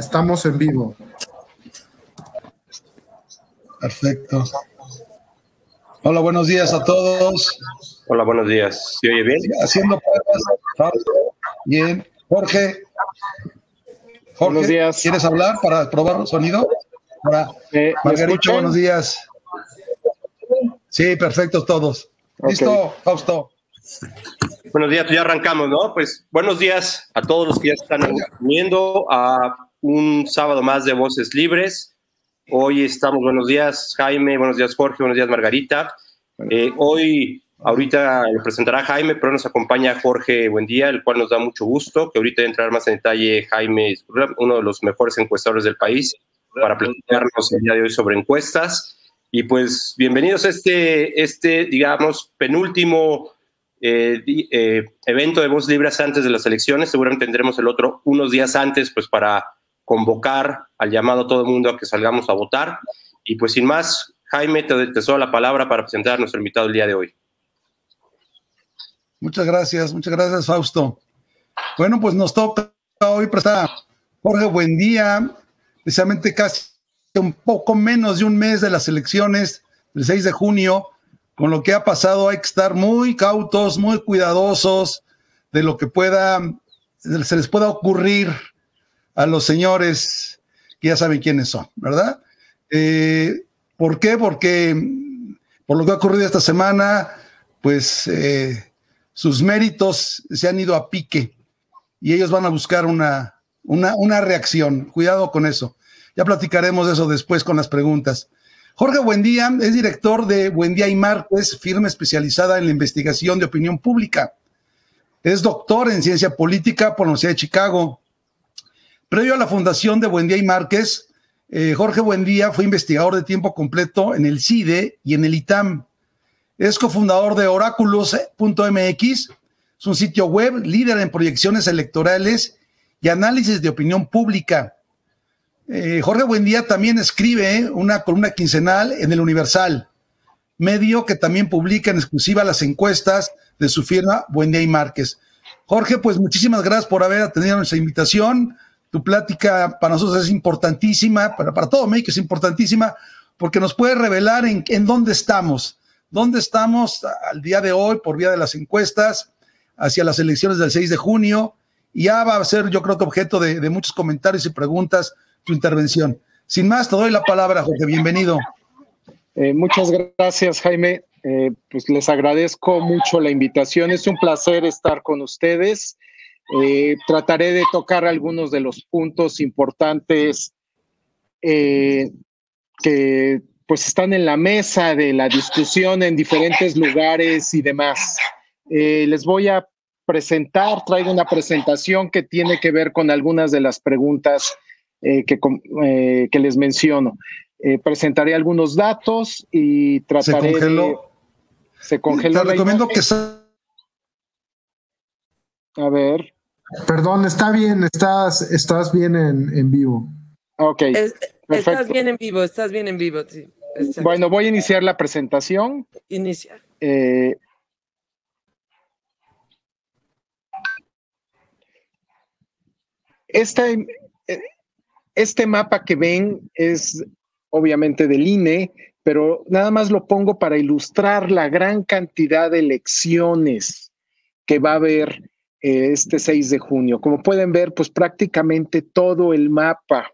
Estamos en vivo. Perfecto. Hola, buenos días a todos. Hola, buenos días. ¿Se oye bien? Haciendo pruebas. Bien. Jorge. Jorge, buenos días. ¿quieres hablar para probar el sonido? Hola. Eh, Margarita, buenos días. Sí, perfectos todos. Listo, Fausto. Buenos días, ya arrancamos, ¿no? Pues buenos días a todos los que ya están viendo a un sábado más de Voces Libres. Hoy estamos, buenos días Jaime, buenos días Jorge, buenos días Margarita. Eh, hoy, ahorita lo presentará Jaime, pero nos acompaña Jorge Buen día, el cual nos da mucho gusto, que ahorita entrar más en detalle Jaime, uno de los mejores encuestadores del país, para platicarnos el día de hoy sobre encuestas. Y pues bienvenidos a este, este digamos, penúltimo eh, eh, evento de Voz Libres antes de las elecciones. Seguramente tendremos el otro unos días antes, pues para convocar al llamado a todo el mundo a que salgamos a votar. Y pues sin más, Jaime, te, te la palabra para presentar a nuestro invitado el día de hoy. Muchas gracias, muchas gracias, Fausto. Bueno, pues nos toca hoy prestar Jorge Buen día, precisamente casi un poco menos de un mes de las elecciones del 6 de junio. Con lo que ha pasado hay que estar muy cautos, muy cuidadosos de lo que pueda, se les pueda ocurrir a los señores que ya saben quiénes son, ¿verdad? Eh, ¿Por qué? Porque por lo que ha ocurrido esta semana, pues eh, sus méritos se han ido a pique y ellos van a buscar una, una, una reacción. Cuidado con eso. Ya platicaremos de eso después con las preguntas. Jorge Buendía es director de Buendía y Márquez, firma especializada en la investigación de opinión pública. Es doctor en ciencia política por la Universidad de Chicago. Previo a la fundación de Buendía y Márquez, eh, Jorge Buendía fue investigador de tiempo completo en el CIDE y en el ITAM. Es cofundador de Oráculos.mx, es un sitio web líder en proyecciones electorales y análisis de opinión pública. Eh, Jorge Buendía también escribe una columna quincenal en el Universal, medio que también publica en exclusiva las encuestas de su firma Buendía y Márquez. Jorge, pues muchísimas gracias por haber atendido nuestra invitación. Tu plática para nosotros es importantísima, para, para todo México es importantísima, porque nos puede revelar en, dónde estamos, dónde estamos al día de hoy por vía de las encuestas hacia las elecciones del 6 de junio. Y ya va a ser, yo creo que objeto de, muchos comentarios y preguntas tu intervención. Sin más, te doy la palabra, Jorge. Bienvenido. Eh, muchas gracias, Jaime. Eh, pues les agradezco mucho la invitación. Es un placer estar con ustedes. Eh, trataré de tocar algunos de los puntos importantes eh, que pues están en la mesa de la discusión en diferentes lugares y demás. Eh, les voy a presentar, traigo una presentación que tiene que ver con algunas de las preguntas que, que, les menciono. presentaré algunos datos y trataré se congeló. de... Se congeló. Te recomiendo que... A ver. Perdón, está bien, estás, estás bien en, vivo. Ok. estás bien en vivo, estás bien en vivo, sí. Bueno, voy a iniciar la presentación. Inicia. Eh, este, este mapa que ven es obviamente del INE, pero nada más lo pongo para ilustrar la gran cantidad de elecciones que va a haber este 6 de junio. Como pueden ver, pues prácticamente todo el mapa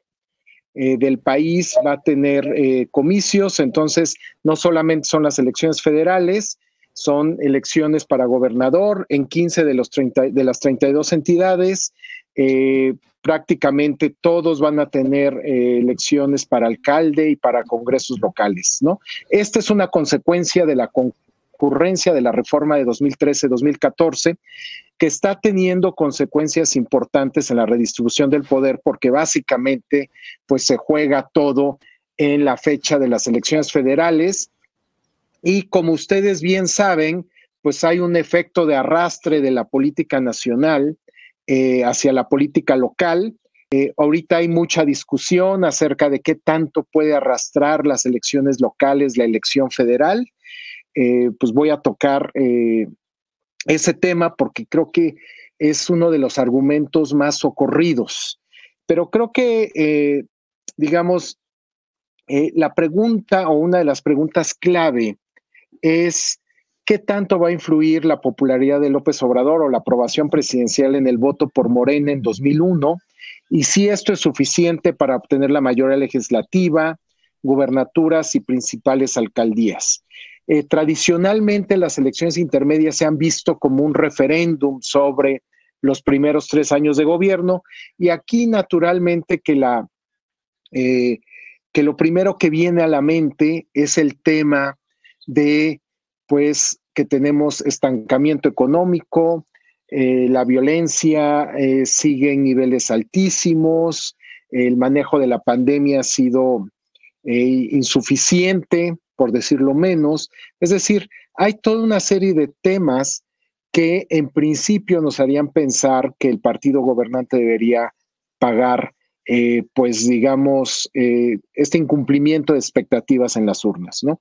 eh, del país va a tener eh, comicios, entonces no solamente son las elecciones federales, son elecciones para gobernador en 15 de, los 30, de las 32 entidades. Eh, prácticamente todos van a tener elecciones para alcalde y para congresos locales, ¿no? Esta es una consecuencia de la concurrencia de la reforma de 2013-2014 que está teniendo consecuencias importantes en la redistribución del poder porque básicamente pues se juega todo en la fecha de las elecciones federales y como ustedes bien saben, pues hay un efecto de arrastre de la política nacional eh, hacia la política local. Eh, ahorita hay mucha discusión acerca de qué tanto puede arrastrar las elecciones locales la elección federal. Eh, pues voy a tocar ese tema porque creo que es uno de los argumentos más socorridos. Pero creo que, eh, digamos, eh, la pregunta o una de las preguntas clave es qué tanto va a influir la popularidad de López Obrador o la aprobación presidencial en el voto por Morena en 2001 y si esto es suficiente para obtener la mayoría legislativa, gubernaturas y principales alcaldías. Eh, tradicionalmente las elecciones intermedias se han visto como un referéndum sobre los primeros tres años de gobierno y aquí naturalmente que la eh, que lo primero que viene a la mente es el tema de pues que tenemos estancamiento económico, eh, la violencia sigue en niveles altísimos, el manejo de la pandemia ha sido insuficiente, por decirlo menos. Es decir, hay toda una serie de temas que en principio nos harían pensar que el partido gobernante debería pagar, eh, pues digamos, eh, este incumplimiento de expectativas en las urnas, ¿no?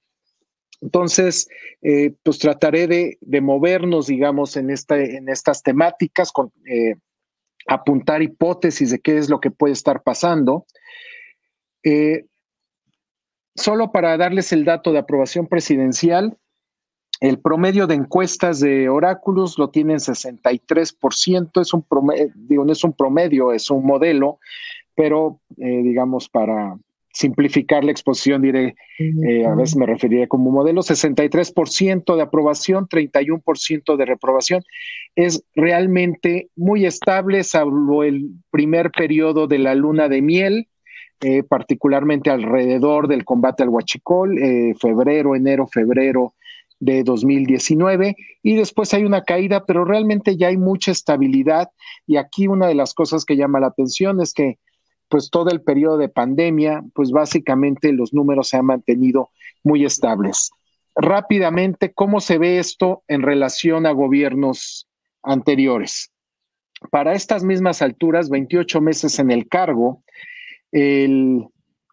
Entonces, eh, pues trataré de, movernos, digamos, en, esta, en estas temáticas, con, apuntar hipótesis de qué es lo que puede estar pasando solo para darles el dato de aprobación presidencial, el promedio de encuestas de Oráculos lo tienen 63%, es un promedio, digo, no es un promedio, es un modelo, pero eh, digamos para simplificar la exposición diré, eh, a veces me referiría como modelo, 63% de aprobación, 31% de reprobación. Es realmente muy estable, salvo el primer periodo de la luna de miel, eh, particularmente alrededor del combate al huachicol, eh, febrero, enero, febrero de 2019 y después hay una caída, pero realmente ya hay mucha estabilidad y aquí una de las cosas que llama la atención es que pues todo el periodo de pandemia, pues básicamente los números se han mantenido muy estables. Rápidamente, ¿cómo se ve esto en relación a gobiernos anteriores? Para estas mismas alturas, 28 meses en el cargo, el,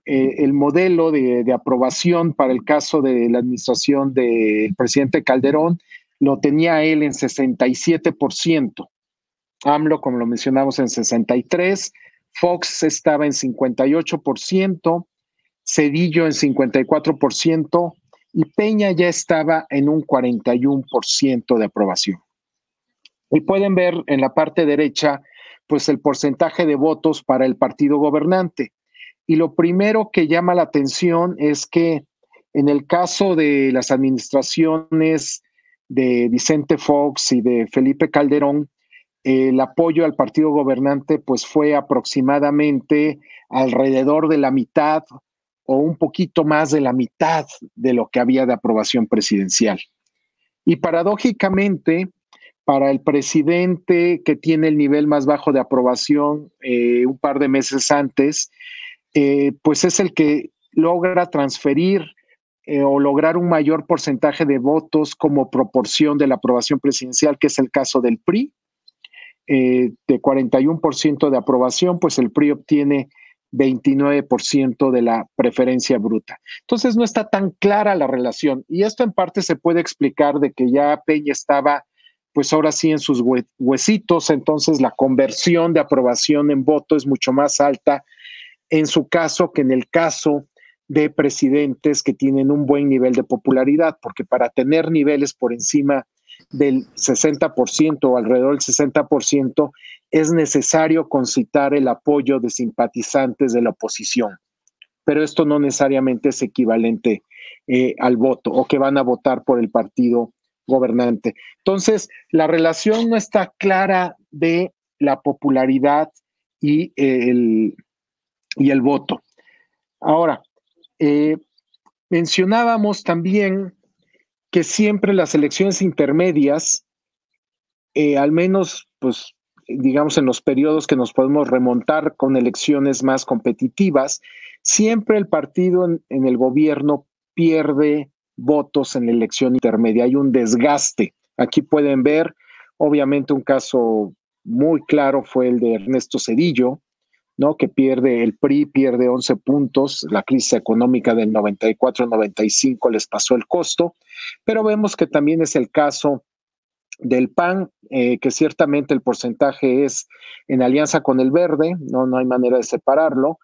eh, el modelo de, aprobación para el caso de la administración del presidente Calderón lo tenía él en 67%. AMLO, como lo mencionamos, en 63%, Fox estaba en 58%, Cedillo en 54% y Peña ya estaba en un 41% de aprobación. Y pueden ver en la parte derecha pues el porcentaje de votos para el partido gobernante. Y lo primero que llama la atención es que en el caso de las administraciones de Vicente Fox y de Felipe Calderón, el apoyo al partido gobernante pues fue aproximadamente alrededor de la mitad o un poquito más de la mitad de lo que había de aprobación presidencial. Y paradójicamente, para el presidente que tiene el nivel más bajo de aprobación eh, un par de meses antes, eh, pues es el que logra transferir eh, o lograr un mayor porcentaje de votos como proporción de la aprobación presidencial, que es el caso del PRI. de 41% de aprobación, pues el PRI obtiene 29% de la preferencia bruta. Entonces no está tan clara la relación y esto en parte se puede explicar de que ya Peña estaba pues ahora sí en sus huesitos, entonces la conversión de aprobación en voto es mucho más alta en su caso que en el caso de presidentes que tienen un buen nivel de popularidad, porque para tener niveles por encima del 60% o alrededor del 60%, es necesario concitar el apoyo de simpatizantes de la oposición. Pero esto no necesariamente es equivalente eh, al voto o que van a votar por el partido gobernante. Entonces, la relación no está clara de la popularidad y el, y el voto. Ahora, eh, mencionábamos también que siempre las elecciones intermedias, eh, al menos, pues, digamos, en los periodos que nos podemos remontar con elecciones más competitivas, siempre el partido en el gobierno pierde votos en la elección intermedia. Hay un desgaste. Aquí pueden ver, obviamente, un caso muy claro fue el de Ernesto Cedillo, ¿no? que pierde el PRI, pierde 11 puntos, la crisis económica del 94-95 les pasó el costo, pero vemos que también es el caso del PAN, eh, que ciertamente el porcentaje es en alianza con el verde, no, no hay manera de separarlo,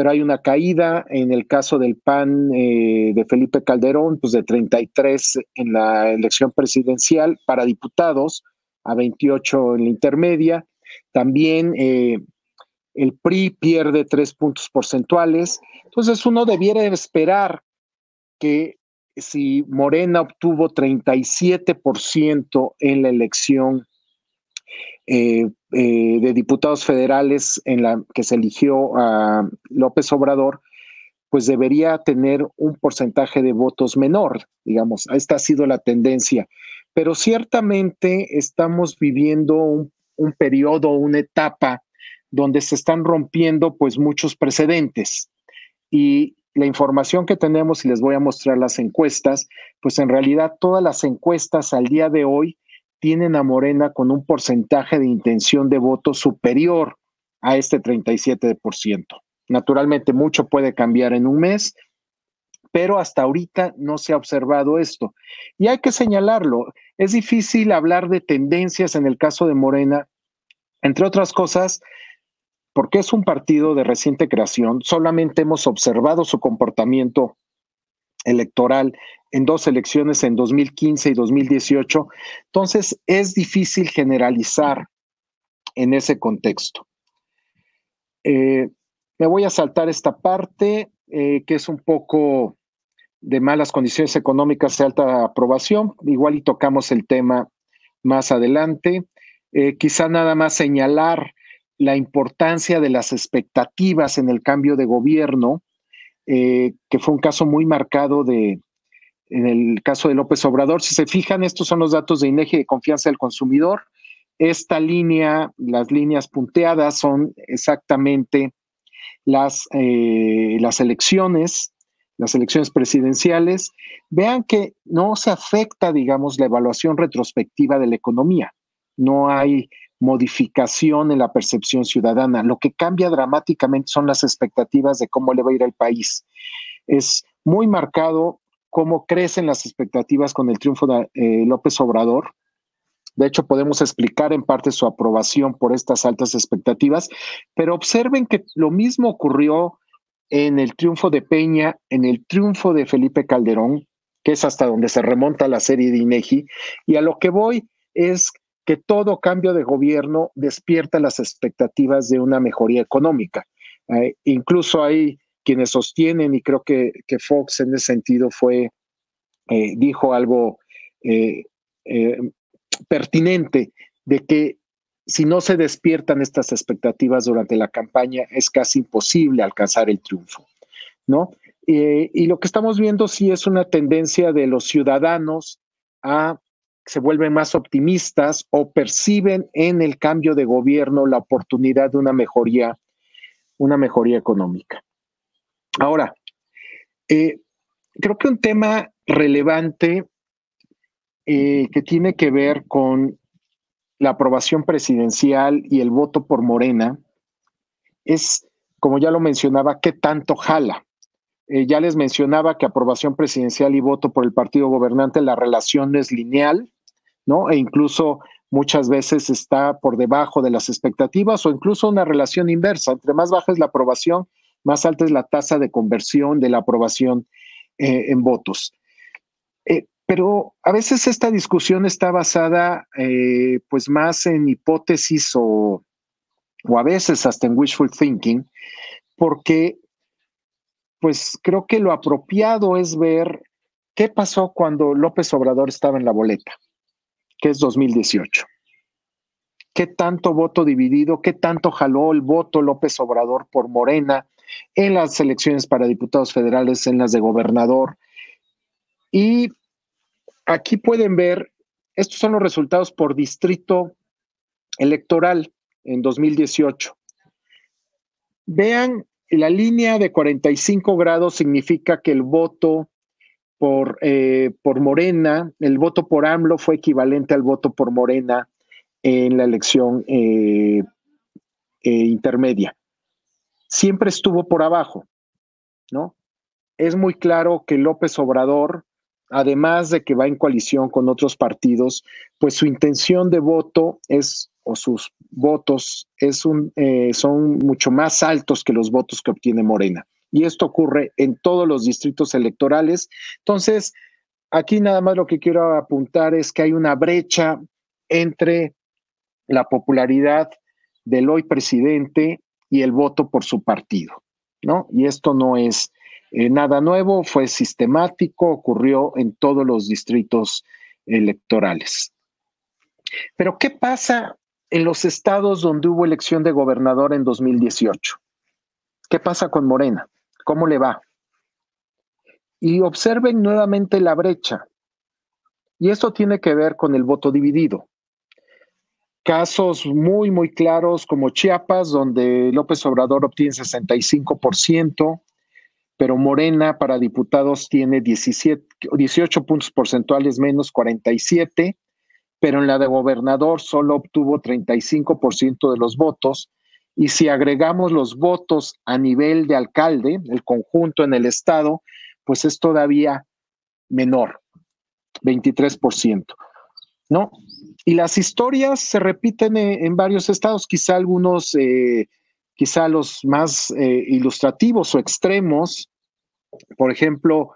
pero hay una caída en el caso del PAN eh, de Felipe Calderón, pues de 33 en la elección presidencial para diputados, a 28 en la intermedia. También eh, el PRI pierde tres puntos porcentuales. Entonces uno debiera esperar que si Morena obtuvo 37% en la elección eh, eh, de diputados federales en la que se eligió a López Obrador, pues debería tener un porcentaje de votos menor, digamos. Esta ha sido la tendencia. Pero ciertamente estamos viviendo un, un periodo, una etapa donde se están rompiendo pues muchos precedentes. Y la información que tenemos, y les voy a mostrar las encuestas, pues en realidad todas las encuestas al día de hoy tienen a Morena con un porcentaje de intención de voto superior a este 37%. Naturalmente, mucho puede cambiar en un mes, pero hasta ahorita no se ha observado esto. Y hay que señalarlo, es difícil hablar de tendencias en el caso de Morena, entre otras cosas, porque es un partido de reciente creación, solamente hemos observado su comportamiento electoral en dos elecciones en 2015 y 2018, entonces es difícil generalizar en ese contexto. Eh, me voy a saltar esta parte, eh, que es un poco de malas condiciones económicas y alta aprobación. Igual y tocamos el tema más adelante. Eh, quizá nada más señalar la importancia de las expectativas en el cambio de gobierno, eh, que fue un caso muy marcado de, en el caso de López Obrador. Si se fijan, estos son los datos de INEGI de confianza del consumidor. Esta línea, las líneas punteadas son exactamente las, eh, las elecciones, las elecciones presidenciales. Vean que no se afecta, digamos, la evaluación retrospectiva de la economía. No hay modificación en la percepción ciudadana. Lo que cambia dramáticamente son las expectativas de cómo le va a ir al país. Es muy marcado cómo crecen las expectativas con el triunfo de eh, López Obrador. De hecho, podemos explicar en parte su aprobación por estas altas expectativas, pero observen que lo mismo ocurrió en el triunfo de Peña, en el triunfo de Felipe Calderón, que es hasta donde se remonta la serie de INEGI, y a lo que voy es que todo cambio de gobierno despierta las expectativas de una mejoría económica. Eh, incluso hay quienes sostienen, y creo que, Fox en ese sentido fue, eh, dijo algo eh, pertinente, de que si no se despiertan estas expectativas durante la campaña, es casi imposible alcanzar el triunfo, ¿no? y lo que estamos viendo sí es una tendencia de los ciudadanos a se vuelven más optimistas o perciben en el cambio de gobierno la oportunidad de una mejoría, una mejoría económica. Ahora, eh, creo que un tema relevante eh, que tiene que ver con la aprobación presidencial y el voto por Morena es, como ya lo mencionaba, qué tanto jala. Eh, ya les mencionaba que aprobación presidencial y voto por el partido gobernante, la relación es lineal, ¿no? E incluso muchas veces está por debajo de las expectativas o incluso una relación inversa. Entre más baja es la aprobación, más alta es la tasa de conversión de la aprobación eh, en votos. Eh, pero a veces esta discusión está basada pues más en hipótesis o, o a veces hasta en wishful thinking, porque pues creo que lo apropiado es ver qué pasó cuando López Obrador estaba en la boleta que es 2018. ¿Qué tanto voto dividido, qué tanto jaló el voto López Obrador por Morena en las elecciones para diputados federales, en las de gobernador? Y aquí pueden ver, estos son los resultados por distrito electoral en 2018. Vean, la línea de 45 grados significa que el voto por, eh, por Morena, el voto por AMLO fue equivalente al voto por Morena en la elección eh, eh, intermedia. Siempre estuvo por abajo, ¿no? Es muy claro que López Obrador además de que va en coalición con otros partidos, pues su intención de voto es, o sus votos es un, eh, son mucho más altos que los votos que obtiene Morena. Y esto ocurre en todos los distritos electorales. Entonces, aquí nada más lo que quiero apuntar es que hay una brecha entre la popularidad del hoy presidente y el voto por su partido, ¿no? Y esto no es eh, nada nuevo, fue sistemático, ocurrió en todos los distritos electorales. Pero, ¿qué pasa en los estados donde hubo elección de gobernador en 2018? ¿Qué pasa con Morena? ¿Cómo le va? Y observen nuevamente la brecha. Y esto tiene que ver con el voto dividido. Casos muy, muy claros como Chiapas, donde López Obrador obtiene 65%, pero Morena para diputados tiene 17, 18 puntos porcentuales menos 47, pero en la de gobernador solo obtuvo 35% de los votos. Y si agregamos los votos a nivel de alcalde, el conjunto en el estado, pues es todavía menor, 23%. ¿No? Y las historias se repiten en, varios estados, quizá algunos, eh, quizá los más eh, ilustrativos o extremos, por ejemplo,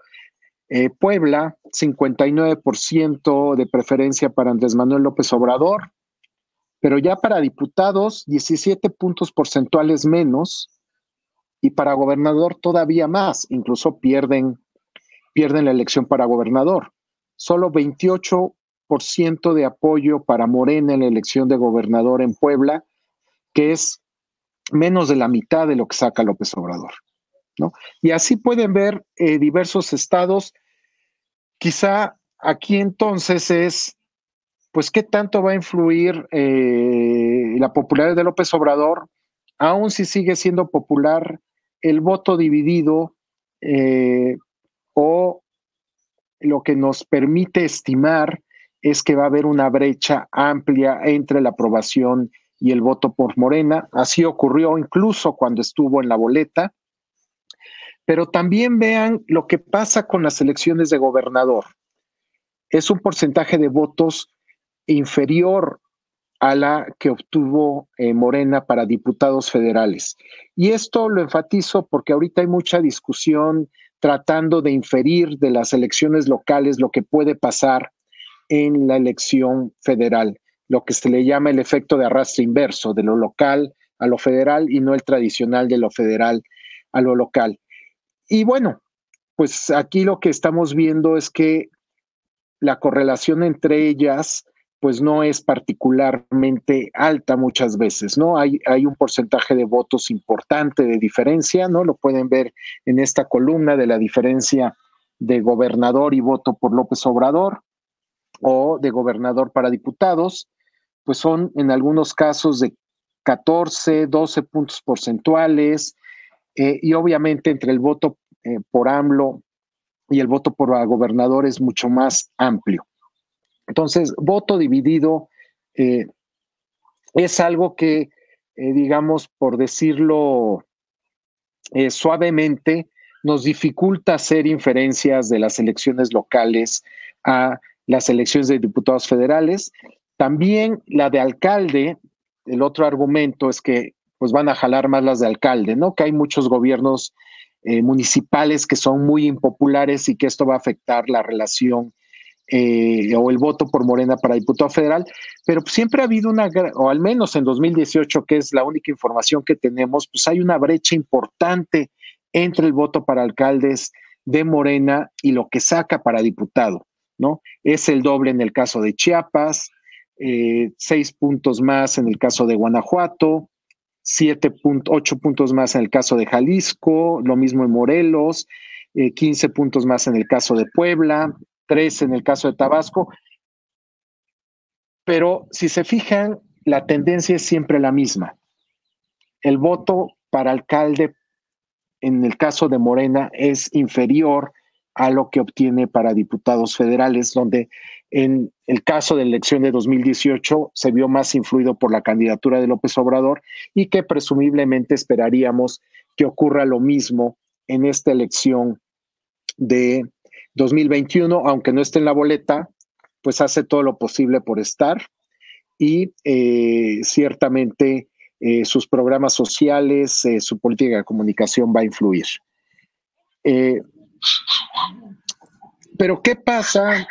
eh, Puebla, 59% de preferencia para Andrés Manuel López Obrador, pero ya para diputados, 17 puntos porcentuales menos, y para gobernador todavía más, incluso pierden, pierden la elección para gobernador. Solo 28% de apoyo para Morena en la elección de gobernador en Puebla, que es menos de la mitad de lo que saca López Obrador. Y así pueden ver eh, diversos estados. Quizá aquí entonces es, pues, ¿qué tanto va a influir eh, la popularidad de López Obrador, aun si sigue siendo popular el voto dividido eh, o lo que nos permite estimar es que va a haber una brecha amplia entre la aprobación y el voto por Morena. Así ocurrió incluso cuando estuvo en la boleta. Pero también vean lo que pasa con las elecciones de gobernador. Es un porcentaje de votos inferior a la que obtuvo eh, Morena para diputados federales. Y esto lo enfatizo porque ahorita hay mucha discusión tratando de inferir de las elecciones locales lo que puede pasar en la elección federal, lo que se le llama el efecto de arrastre inverso, de lo local a lo federal y no el tradicional de lo federal a lo local. Y bueno, pues aquí lo que estamos viendo es que la correlación entre ellas pues no es particularmente alta muchas veces, ¿no? Hay, hay un porcentaje de votos importante de diferencia, ¿no? Lo pueden ver en esta columna de la diferencia de gobernador y voto por López Obrador o de gobernador para diputados, pues son en algunos casos de 14, 12 puntos porcentuales, eh, y obviamente entre el voto eh, por AMLO y el voto por gobernador es mucho más amplio. Entonces, voto dividido eh, es algo que, digamos, por decirlo suavemente, nos dificulta hacer inferencias de las elecciones locales a las elecciones de diputados federales. También la de alcalde, el otro argumento es que pues van a jalar más las de alcalde, ¿no? Que hay muchos gobiernos eh, municipales que son muy impopulares y que esto va a afectar la relación eh, o el voto por Morena para diputado federal, pero siempre ha habido una, o al menos en 2018, que es la única información que tenemos, pues hay una brecha importante entre el voto para alcaldes de Morena y lo que saca para diputado, ¿no? Es el doble en el caso de Chiapas, eh, seis puntos más en el caso de Guanajuato, 7.8 puntos más en el caso de Jalisco, lo mismo en Morelos, 15 eh, puntos más en el caso de Puebla, 3 en el caso de Tabasco. Pero si se fijan, la tendencia es siempre la misma. El voto para alcalde en el caso de Morena es inferior a lo que obtiene para diputados federales, donde en el caso de la elección de 2018 se vio más influido por la candidatura de López Obrador y que presumiblemente esperaríamos que ocurra lo mismo en esta elección de 2021, aunque no esté en la boleta, pues hace todo lo posible por estar y eh, ciertamente eh, sus programas sociales, eh, su política de comunicación va a influir. pero ¿qué pasa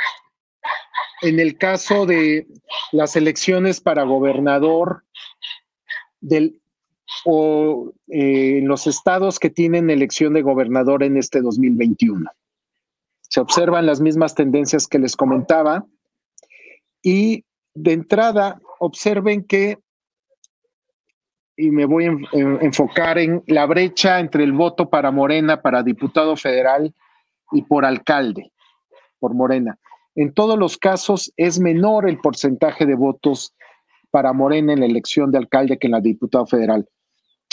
en el caso de las elecciones para gobernador del, o en los estados que tienen elección de gobernador en este 2021? Se observan las mismas tendencias que les comentaba y de entrada observen que, y me voy a enfocar en la brecha entre el voto para Morena, para diputado federal y por alcalde, por Morena. En todos los casos es menor el porcentaje de votos para Morena en la elección de alcalde que en la diputado federal.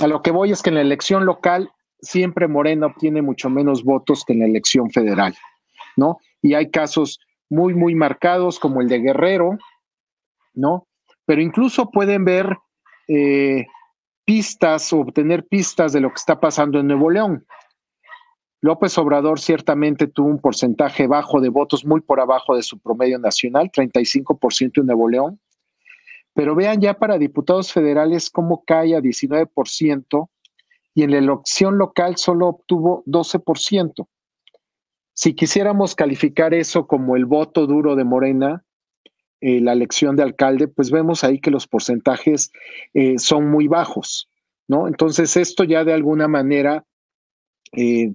A lo que voy es que en la elección local siempre Morena obtiene mucho menos votos que en la elección federal. ¿no? Y hay casos muy, muy marcados como el de Guerrero, ¿no? Pero incluso pueden ver eh, pistas o obtener pistas de lo que está pasando en Nuevo León. López Obrador ciertamente tuvo un porcentaje bajo de votos, muy por abajo de su promedio nacional, 35% en Nuevo León. Pero vean ya para diputados federales cómo cae a 19% y en la elección local solo obtuvo 12%. Si quisiéramos calificar eso como el voto duro de Morena, eh, la elección de alcalde, pues vemos ahí que los porcentajes eh, son muy bajos, ¿no? Entonces esto ya de alguna manera, eh,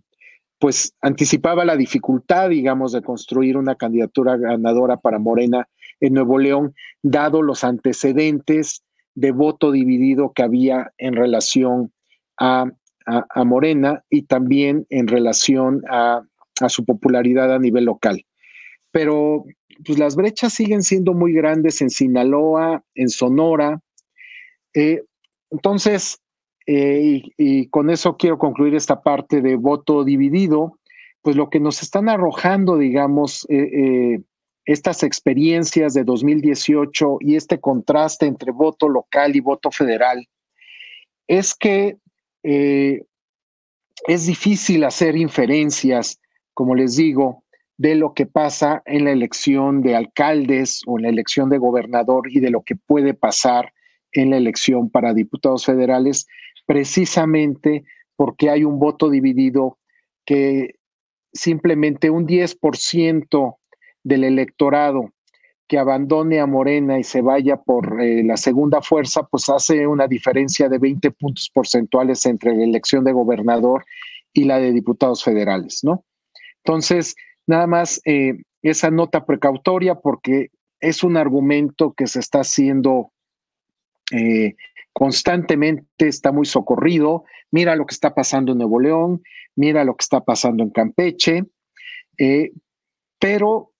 pues anticipaba la dificultad, digamos, de construir una candidatura ganadora para Morena en Nuevo León, dado los antecedentes de voto dividido que había en relación a Morena y también en relación a a su popularidad a nivel local. Pero pues las brechas siguen siendo muy grandes en Sinaloa, en Sonora. Eh, entonces, eh, y, con eso quiero concluir esta parte de voto dividido, pues lo que nos están arrojando, digamos, eh, estas experiencias de 2018 y este contraste entre voto local y voto federal, es que es difícil hacer inferencias como les digo, de lo que pasa en la elección de alcaldes o en la elección de gobernador y de lo que puede pasar en la elección para diputados federales, precisamente porque hay un voto dividido que simplemente un 10% del electorado que abandone a Morena y se vaya por eh, la segunda fuerza, pues hace una diferencia de 20 puntos porcentuales entre la elección de gobernador y la de diputados federales, ¿no? Entonces, nada más eh, esa nota precautoria porque es un argumento que se está haciendo eh, constantemente, está muy socorrido. Mira lo que está pasando en Nuevo León, mira lo que está pasando en Campeche, eh, pero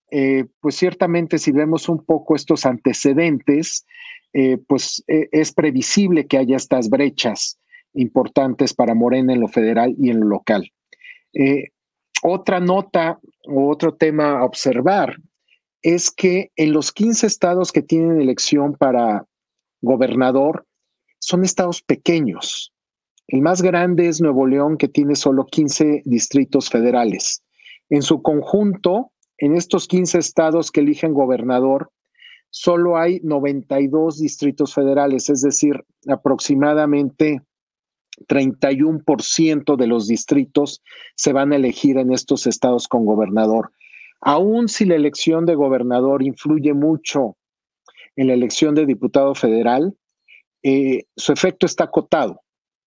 pues ciertamente si vemos un poco estos antecedentes, pues es previsible que haya estas brechas importantes para Morena en lo federal y en lo local. Otra nota o otro tema a observar es que en los 15 estados que tienen elección para gobernador son estados pequeños. El más grande es Nuevo León, que tiene solo 15 distritos federales. En su conjunto, en estos 15 estados que eligen gobernador, solo hay 92 distritos federales, es decir, aproximadamente 31% de los distritos se van a elegir en estos estados con gobernador. Aún si la elección de gobernador influye mucho en la elección de diputado federal, eh, su efecto está acotado,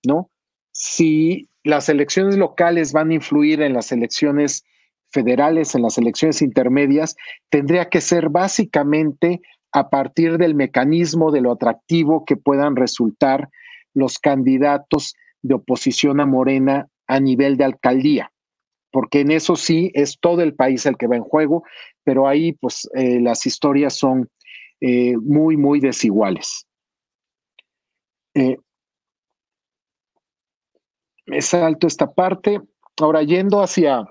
¿no? Si las elecciones locales van a influir en las elecciones federales, en las elecciones intermedias, tendría que ser básicamente a partir del mecanismo de lo atractivo que puedan resultar los candidatos de oposición a Morena a nivel de alcaldía, porque en eso sí es todo el país el que va en juego, pero ahí pues eh, las historias son eh, muy, muy desiguales. Eh, me salto esta parte. Ahora yendo hacia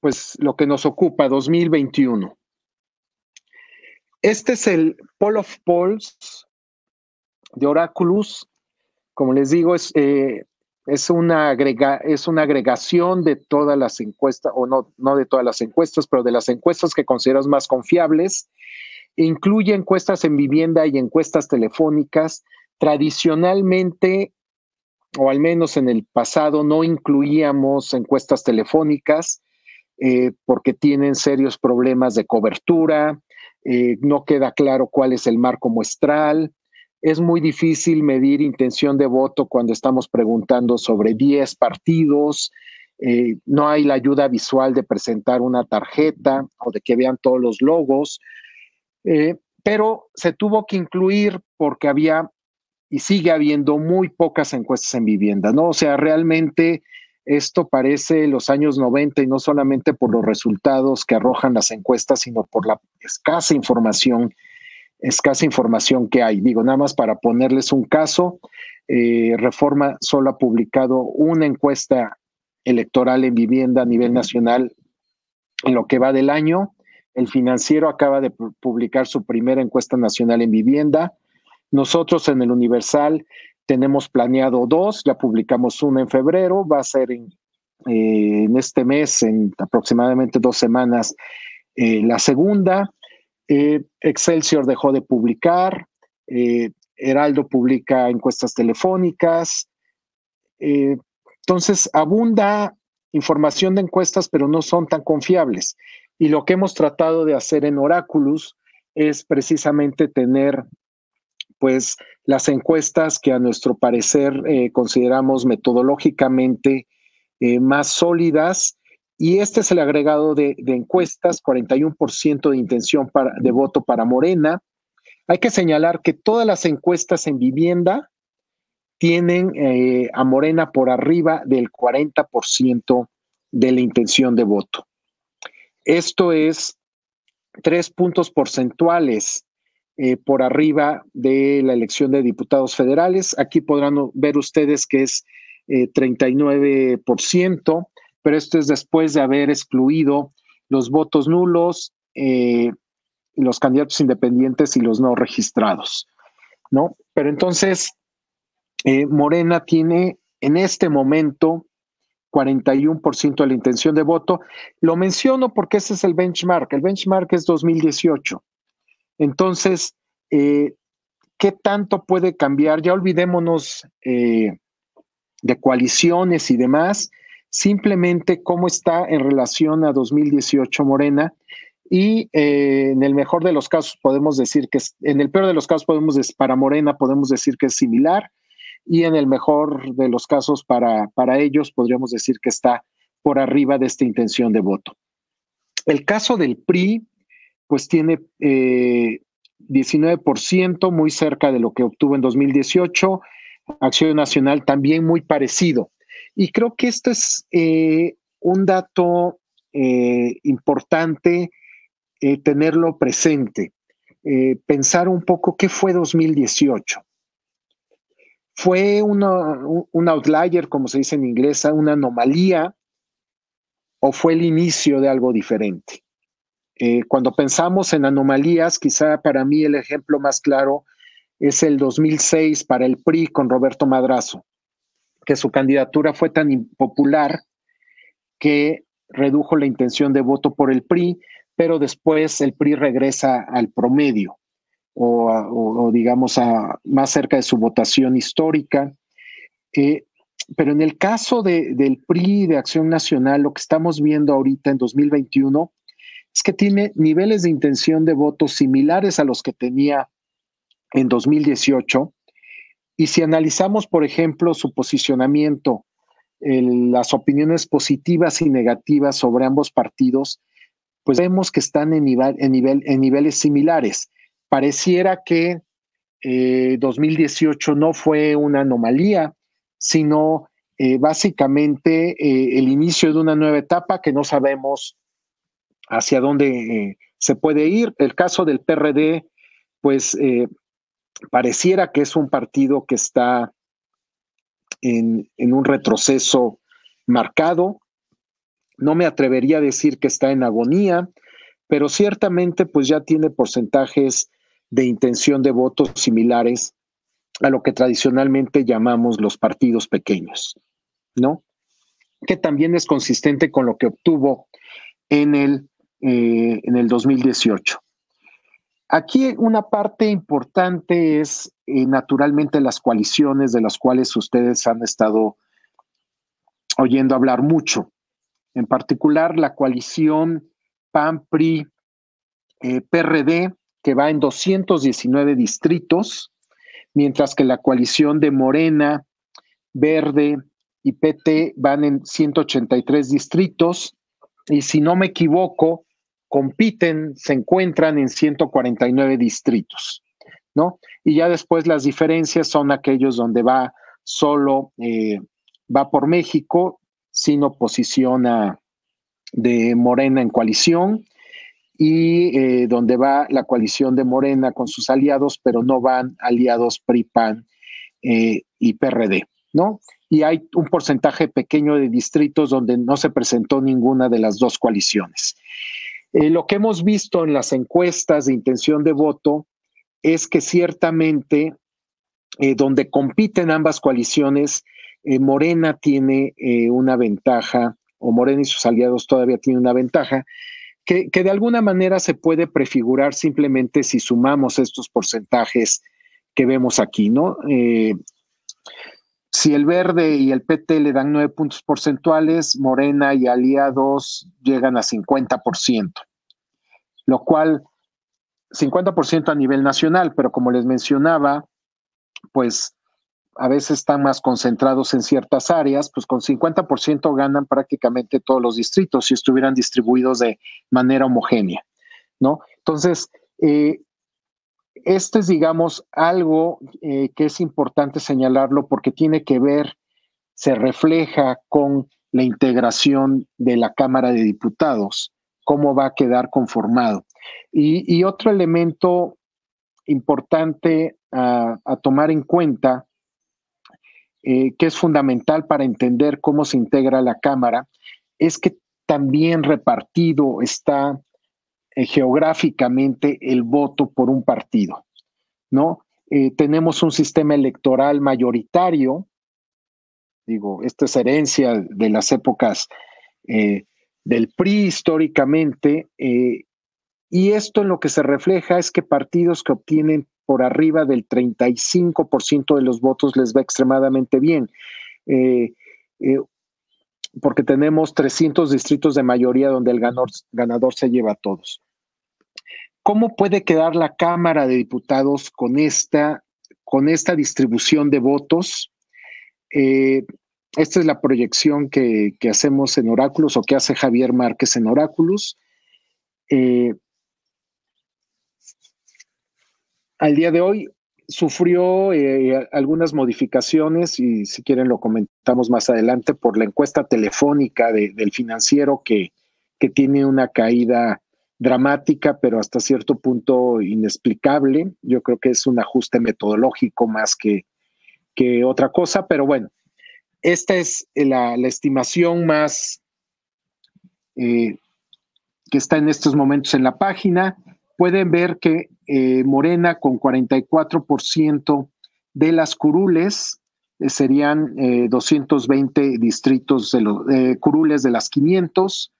pues lo que nos ocupa 2021. Este es el Poll of Polls de Oráculos como les digo, es, eh, es una, agrega, es una agregación de todas las encuestas, o no, no de todas las encuestas, pero de las encuestas que consideras más confiables. Incluye encuestas en vivienda y encuestas telefónicas. Tradicionalmente, o al menos en el pasado, no incluíamos encuestas telefónicas eh, porque tienen serios problemas de cobertura, eh, no queda claro cuál es el marco muestral, es muy difícil medir intención de voto cuando estamos preguntando sobre 10 partidos. Eh, no hay la ayuda visual de presentar una tarjeta o de que vean todos los logos. Pero se tuvo que incluir porque había y sigue habiendo muy pocas encuestas en vivienda, ¿no? O sea, realmente esto parece los años 90 y no solamente por los resultados que arrojan las encuestas, sino por la escasa información escasa información que hay. Digo, nada más para ponerles un caso, eh, Reforma solo ha publicado una encuesta electoral en vivienda a nivel nacional en lo que va del año. El financiero acaba de publicar su primera encuesta nacional en vivienda. Nosotros en el Universal tenemos planeado dos, ya publicamos una en febrero, va a ser en, eh, este mes, en aproximadamente dos semanas, eh, la segunda. Eh, Excelsior dejó de publicar, Heraldo publica encuestas telefónicas. Entonces, abunda información de encuestas, pero no son tan confiables. Y lo que hemos tratado de hacer en Oráculos es precisamente tener, pues, las encuestas que a nuestro parecer consideramos metodológicamente más sólidas y este es el agregado de, encuestas, 41% de intención de voto para Morena. Hay que señalar que todas las encuestas en vivienda tienen eh, a Morena por arriba del 40% de la intención de voto. Esto es tres puntos porcentuales eh, por arriba de la elección de diputados federales. Aquí podrán ver ustedes que es 39%. Eh, pero esto es después de haber excluido los votos nulos, eh, los candidatos independientes y los no registrados, ¿no? Pero entonces, Morena tiene en este momento 41% de la intención de voto. Lo menciono porque ese es el benchmark. El benchmark es 2018. Entonces, eh, ¿qué tanto puede cambiar? Ya olvidémonos de coaliciones y demás simplemente cómo está en relación a 2018 Morena y eh, en el mejor de los casos podemos decir que es, en el peor de los casos podemos para Morena podemos decir que es similar y en el mejor de los casos para, para ellos podríamos decir que está por arriba de esta intención de voto. El caso del PRI pues tiene 19% eh, muy cerca de lo que obtuvo en 2018, Acción Nacional también muy parecido. Y creo que esto es eh, un dato eh, importante eh, tenerlo presente, pensar un poco qué fue 2018. ¿Fue un outlier, como se dice en inglés, una anomalía, o fue el inicio de algo diferente? Cuando pensamos en anomalías, quizá para mí el ejemplo más claro es el 2006 para el PRI con Roberto Madrazo que su candidatura fue tan impopular que redujo la intención de voto por el PRI, pero después el PRI regresa al promedio o, digamos a más cerca de su votación histórica. Eh, pero en el caso del PRI de Acción Nacional, lo que estamos viendo ahorita en 2021 es que tiene niveles de intención de voto similares a los que tenía en 2018, y si analizamos, por ejemplo, su posicionamiento, las opiniones positivas y negativas sobre ambos partidos, pues vemos que están en, nivel, en niveles similares. Pareciera que 2018 eh, no fue una anomalía, sino eh, básicamente eh, el inicio de una nueva etapa que no sabemos hacia dónde se puede ir. El caso del PRD, pues pareciera que es un partido que está en, un retroceso marcado. No me atrevería a decir que está en agonía, pero ciertamente pues ya tiene porcentajes de intención de votos similares a lo que tradicionalmente llamamos los partidos pequeños. ¿no? Que también es consistente con lo que obtuvo en el, eh, en el 2018. Aquí una parte importante es eh, naturalmente las coaliciones de las cuales ustedes han estado oyendo hablar mucho. En particular la coalición PAN-PRI eh, PRD, que va en 219 distritos, mientras que la coalición de Morena, Verde y PT van en 183 distritos, y si no me equivoco, compiten, se encuentran en 149 distritos, ¿no? Y ya después las diferencias son aquellos donde va solo, eh, va por México, sin oposición de Morena en coalición, y eh, donde va la coalición de Morena con sus aliados, pero no van aliados PRI-PAN eh, y PRD, ¿no? Y hay un porcentaje pequeño de distritos donde no se presentó ninguna de las dos coaliciones. Eh, lo que hemos visto en las encuestas de intención de voto es que ciertamente donde compiten ambas coaliciones, Morena tiene una ventaja, o Morena y sus aliados todavía tienen una ventaja, que, de alguna manera se puede prefigurar simplemente si sumamos estos porcentajes que vemos aquí, ¿no? Si el verde y el PT le dan nueve puntos porcentuales, Morena y aliados llegan a 50%, lo cual 50% a nivel nacional, pero como les mencionaba, pues a veces están más concentrados en ciertas áreas, pues con 50% ganan prácticamente todos los distritos si estuvieran distribuidos de manera homogénea, ¿no? Entonces, eh, este es, digamos, algo eh, que es importante señalarlo porque tiene que ver, se refleja con la integración de la Cámara de Diputados, cómo va a quedar conformado. Y, otro elemento importante a tomar en cuenta eh, que es fundamental para entender cómo se integra la Cámara, es que también repartido está eh, geográficamente el voto por un partido, ¿no? Eh, tenemos un sistema electoral mayoritario, digo, esta es herencia de las épocas del PRI históricamente, y esto en lo que se refleja es que partidos que obtienen por arriba del 35% de los votos les va extremadamente bien. Eh, eh, porque tenemos 300 distritos de mayoría donde el ganador, ganador se lleva a todos. ¿Cómo puede quedar la Cámara de Diputados con esta, con esta distribución de votos? Eh, esta es la proyección que, hacemos en Oráculos o que hace Javier Márquez en Oráculos. al día de hoy sufrió eh, algunas modificaciones y si quieren lo comentamos más adelante por la encuesta telefónica del financiero que, tiene una caída dramática, pero hasta cierto punto inexplicable. Yo creo que es un ajuste metodológico más que, que otra cosa, pero bueno, esta es la, estimación más eh, que está en estos momentos en la página pueden ver que eh, Morena con 44% de las curules eh, serían 220 eh, distritos de los curules de las 500.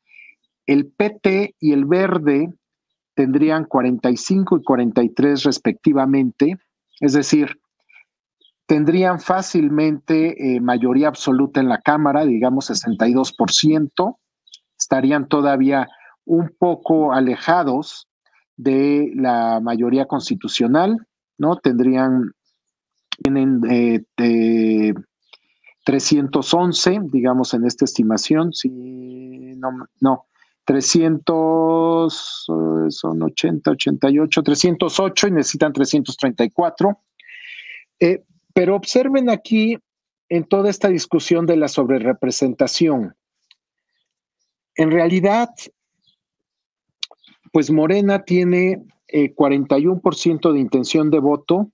El PT y el Verde tendrían 45 y 43 respectivamente, es decir, tendrían fácilmente mayoría absoluta en la Cámara, digamos 62%, estarían todavía un poco alejados de la mayoría constitucional, ¿no? Tendrían, tienen 311, eh, digamos, en esta estimación, si no, no, 300, eh, son 80, 88, 308 y necesitan 334. Eh, pero observen aquí en toda esta discusión de la sobrerepresentación. En realidad, pues Morena tiene 41% eh, de intención de voto.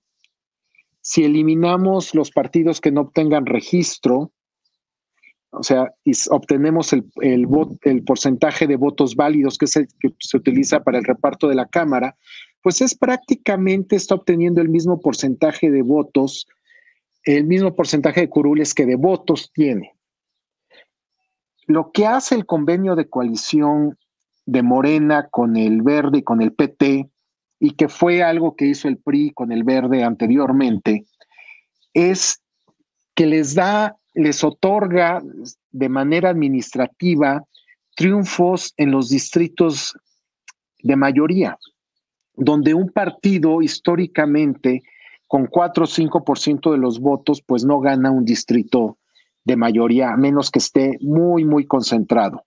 Si eliminamos los partidos que no obtengan registro, o sea, obtenemos el, porcentaje de votos válidos que, que se utiliza para el reparto de la Cámara, pues es prácticamente, está obteniendo el mismo porcentaje de votos, el mismo porcentaje de curules que de votos tiene, lo que hace el convenio de coalición de Morena con el Verde y con el PT, y que fue algo que hizo el PRI con el Verde anteriormente, es que les da, les otorga de manera administrativa triunfos en los distritos de mayoría, donde un partido históricamente con 4 o 5% de los votos, pues no gana un distrito de mayoría, a menos que esté muy, muy concentrado.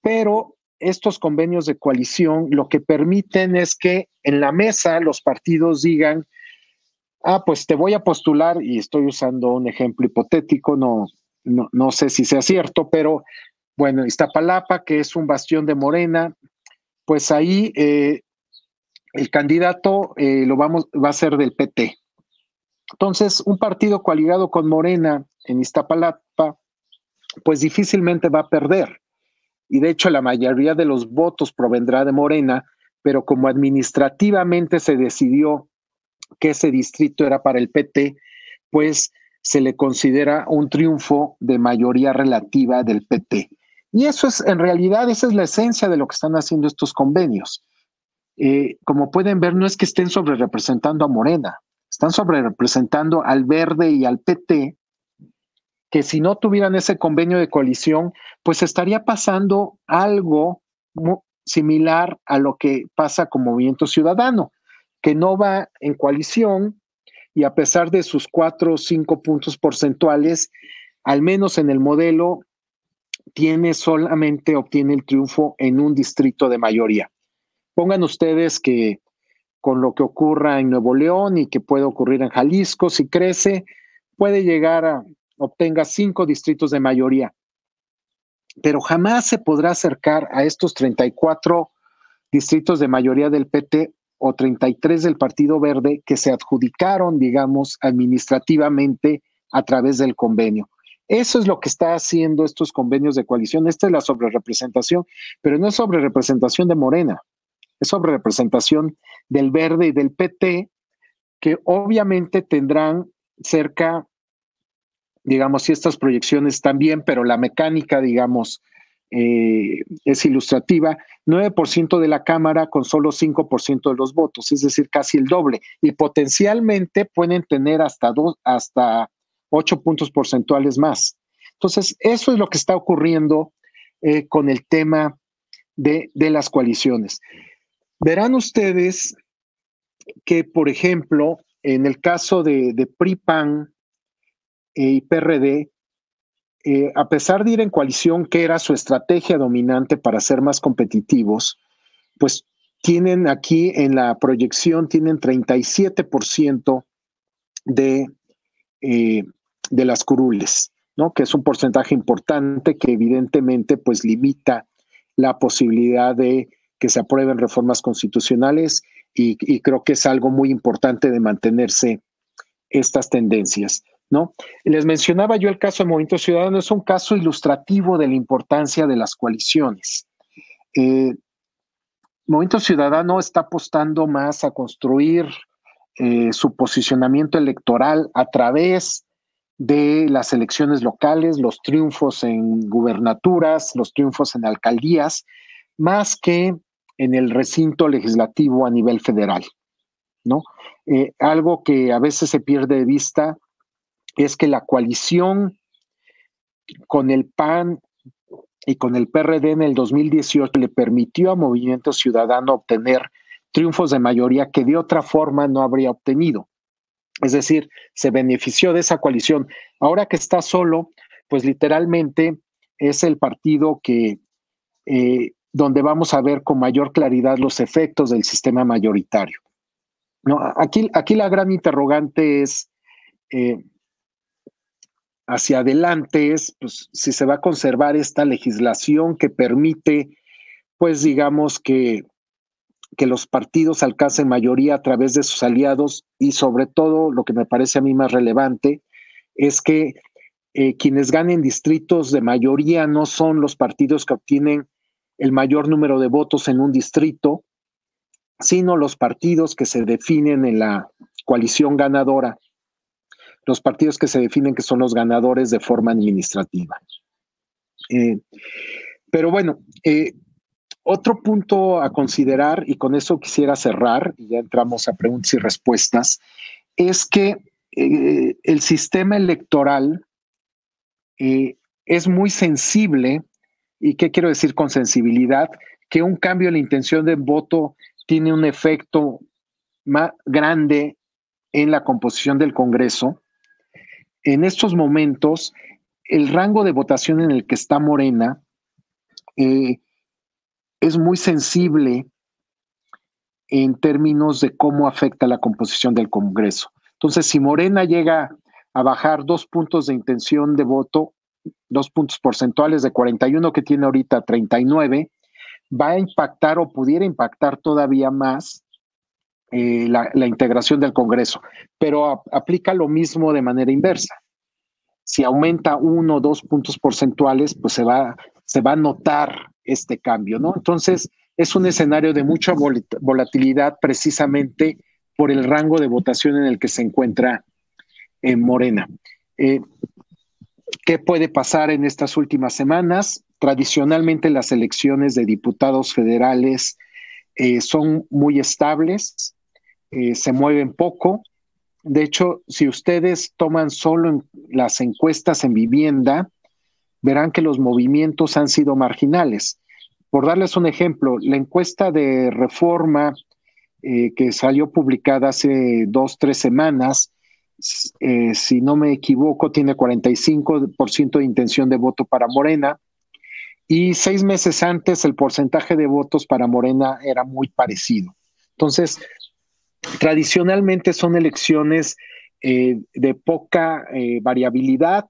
Pero estos convenios de coalición lo que permiten es que en la mesa los partidos digan, ah, pues te voy a postular, y estoy usando un ejemplo hipotético, no, no, sé si sea cierto, pero bueno, Iztapalapa, que es un bastión de Morena, pues ahí eh, el candidato eh, lo vamos, va a ser del PT. Entonces, un partido coaligado con Morena en Iztapalapa, pues difícilmente va a perder. Y de hecho, la mayoría de los votos provendrá de Morena, pero como administrativamente se decidió que ese distrito era para el PT, pues se le considera un triunfo de mayoría relativa del PT. Y eso es, en realidad, esa es la esencia de lo que están haciendo estos convenios. Eh, como pueden ver, no es que estén sobre representando a Morena, están sobre representando al Verde y al PT, que si no tuvieran ese convenio de coalición, pues estaría pasando algo similar a lo que pasa con Movimiento Ciudadano, que no va en coalición y a pesar de sus cuatro o cinco puntos porcentuales, al menos en el modelo, tiene solamente, obtiene el triunfo en un distrito de mayoría. Pongan ustedes que con lo que ocurra en Nuevo León y que puede ocurrir en Jalisco, si crece, puede llegar a, obtenga cinco distritos de mayoría. Pero jamás se podrá acercar a estos 34 distritos de mayoría del PT o 33 del Partido Verde que se adjudicaron, digamos, administrativamente a través del convenio. Eso es lo que está haciendo estos convenios de coalición. Esta es la sobrerepresentación, pero no es sobrerepresentación de Morena, es sobrerepresentación del Verde y del PT, que obviamente tendrán cerca, digamos, si estas proyecciones bien, pero la mecánica, digamos, eh, es ilustrativa, 9% de la Cámara con solo 5% de los votos, es decir, casi el doble, y potencialmente pueden tener hasta, dos, hasta 8 puntos porcentuales más. Entonces, eso es lo que está ocurriendo eh, con el tema de, las coaliciones. Verán ustedes que, por ejemplo, en el caso de, de PRI-PAN y PRD, eh, a pesar de ir en coalición, que era su estrategia dominante para ser más competitivos, pues tienen aquí en la proyección, tienen 37% de, eh, de las curules, ¿no? que es un porcentaje importante que evidentemente pues limita la posibilidad de que se aprueben reformas constitucionales y, y creo que es algo muy importante de mantenerse estas tendencias. ¿No? Les mencionaba yo el caso de Movimiento Ciudadano, es un caso ilustrativo de la importancia de las coaliciones. Eh, Movimiento Ciudadano está apostando más a construir eh, su posicionamiento electoral a través de las elecciones locales, los triunfos en gubernaturas, los triunfos en alcaldías, más que en el recinto legislativo a nivel federal, ¿no? Eh, algo que a veces se pierde de vista es que la coalición con el PAN y con el PRD en el 2018 le permitió a Movimiento Ciudadano obtener triunfos de mayoría que de otra forma no habría obtenido. Es decir, se benefició de esa coalición. Ahora que está solo, pues literalmente es el partido que eh, donde vamos a ver con mayor claridad los efectos del sistema mayoritario. No, aquí, aquí la gran interrogante es eh, hacia adelante es pues, si se va a conservar esta legislación que permite, pues digamos que, que los partidos alcancen mayoría a través de sus aliados y sobre todo lo que me parece a mí más relevante es que eh, quienes ganen distritos de mayoría no son los partidos que obtienen el mayor número de votos en un distrito, sino los partidos que se definen en la coalición ganadora los partidos que se definen que son los ganadores de forma administrativa. Eh, pero bueno, eh, otro punto a considerar, y con eso quisiera cerrar, y ya entramos a preguntas y respuestas, es que eh, el sistema electoral es muy sensible, y qué quiero decir con sensibilidad, que un cambio en la intención de voto tiene un efecto más grande en la composición del Congreso. En estos momentos, el rango de votación en el que está Morena eh, es muy sensible en términos de cómo afecta la composición del Congreso. Entonces, si Morena llega a bajar dos puntos de intención de voto, dos puntos porcentuales de 41 que tiene ahorita 39, va a impactar o pudiera impactar todavía más eh, la, integración del Congreso, pero aplica lo mismo de manera inversa. Si aumenta uno o dos puntos porcentuales, pues se va, se va a notar este cambio, ¿no? Entonces, es un escenario de mucha volatilidad precisamente por el rango de votación en el que se encuentra en Morena. Eh, ¿Qué puede pasar en estas últimas semanas? Tradicionalmente las elecciones de diputados federales eh, son muy estables, eh, se mueven poco. De hecho, si ustedes toman solo las encuestas en vivienda, verán que los movimientos han sido marginales. Por darles un ejemplo, la encuesta de reforma eh, que salió publicada hace dos, tres semanas, eh, si no me equivoco, tiene 45% de intención de voto para Morena. Y seis meses antes el porcentaje de votos para Morena era muy parecido. Entonces, tradicionalmente son elecciones eh, de poca eh, variabilidad.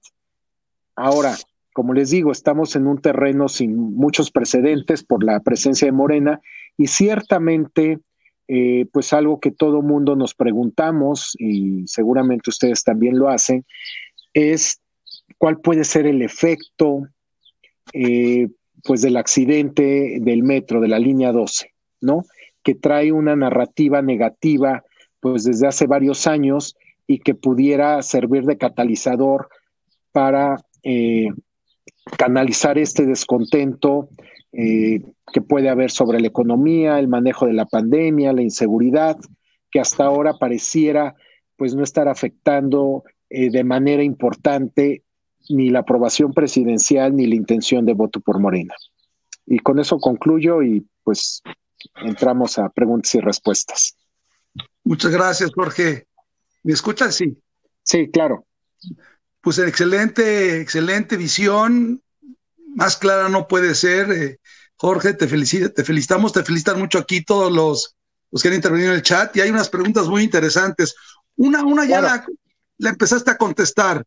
Ahora, como les digo, estamos en un terreno sin muchos precedentes por la presencia de Morena y ciertamente eh, pues algo que todo mundo nos preguntamos y seguramente ustedes también lo hacen, es cuál puede ser el efecto pues del accidente del metro, de la línea 12, ¿no? Que trae una narrativa negativa pues desde hace varios años y que pudiera servir de catalizador para eh, canalizar este descontento eh, que puede haber sobre la economía, el manejo de la pandemia, la inseguridad, que hasta ahora pareciera pues no estar afectando eh, de manera importante ni la aprobación presidencial ni la intención de voto por Morena. Y con eso concluyo y pues entramos a preguntas y respuestas. Muchas gracias, Jorge. ¿Me escuchas? Sí. Sí, claro. Pues excelente, excelente visión más clara no puede ser. Eh, Jorge, te, te felicitamos, te felicitan mucho aquí todos los, los que han intervenido en el chat y hay unas preguntas muy interesantes. Una, una ya la, empezaste a contestar.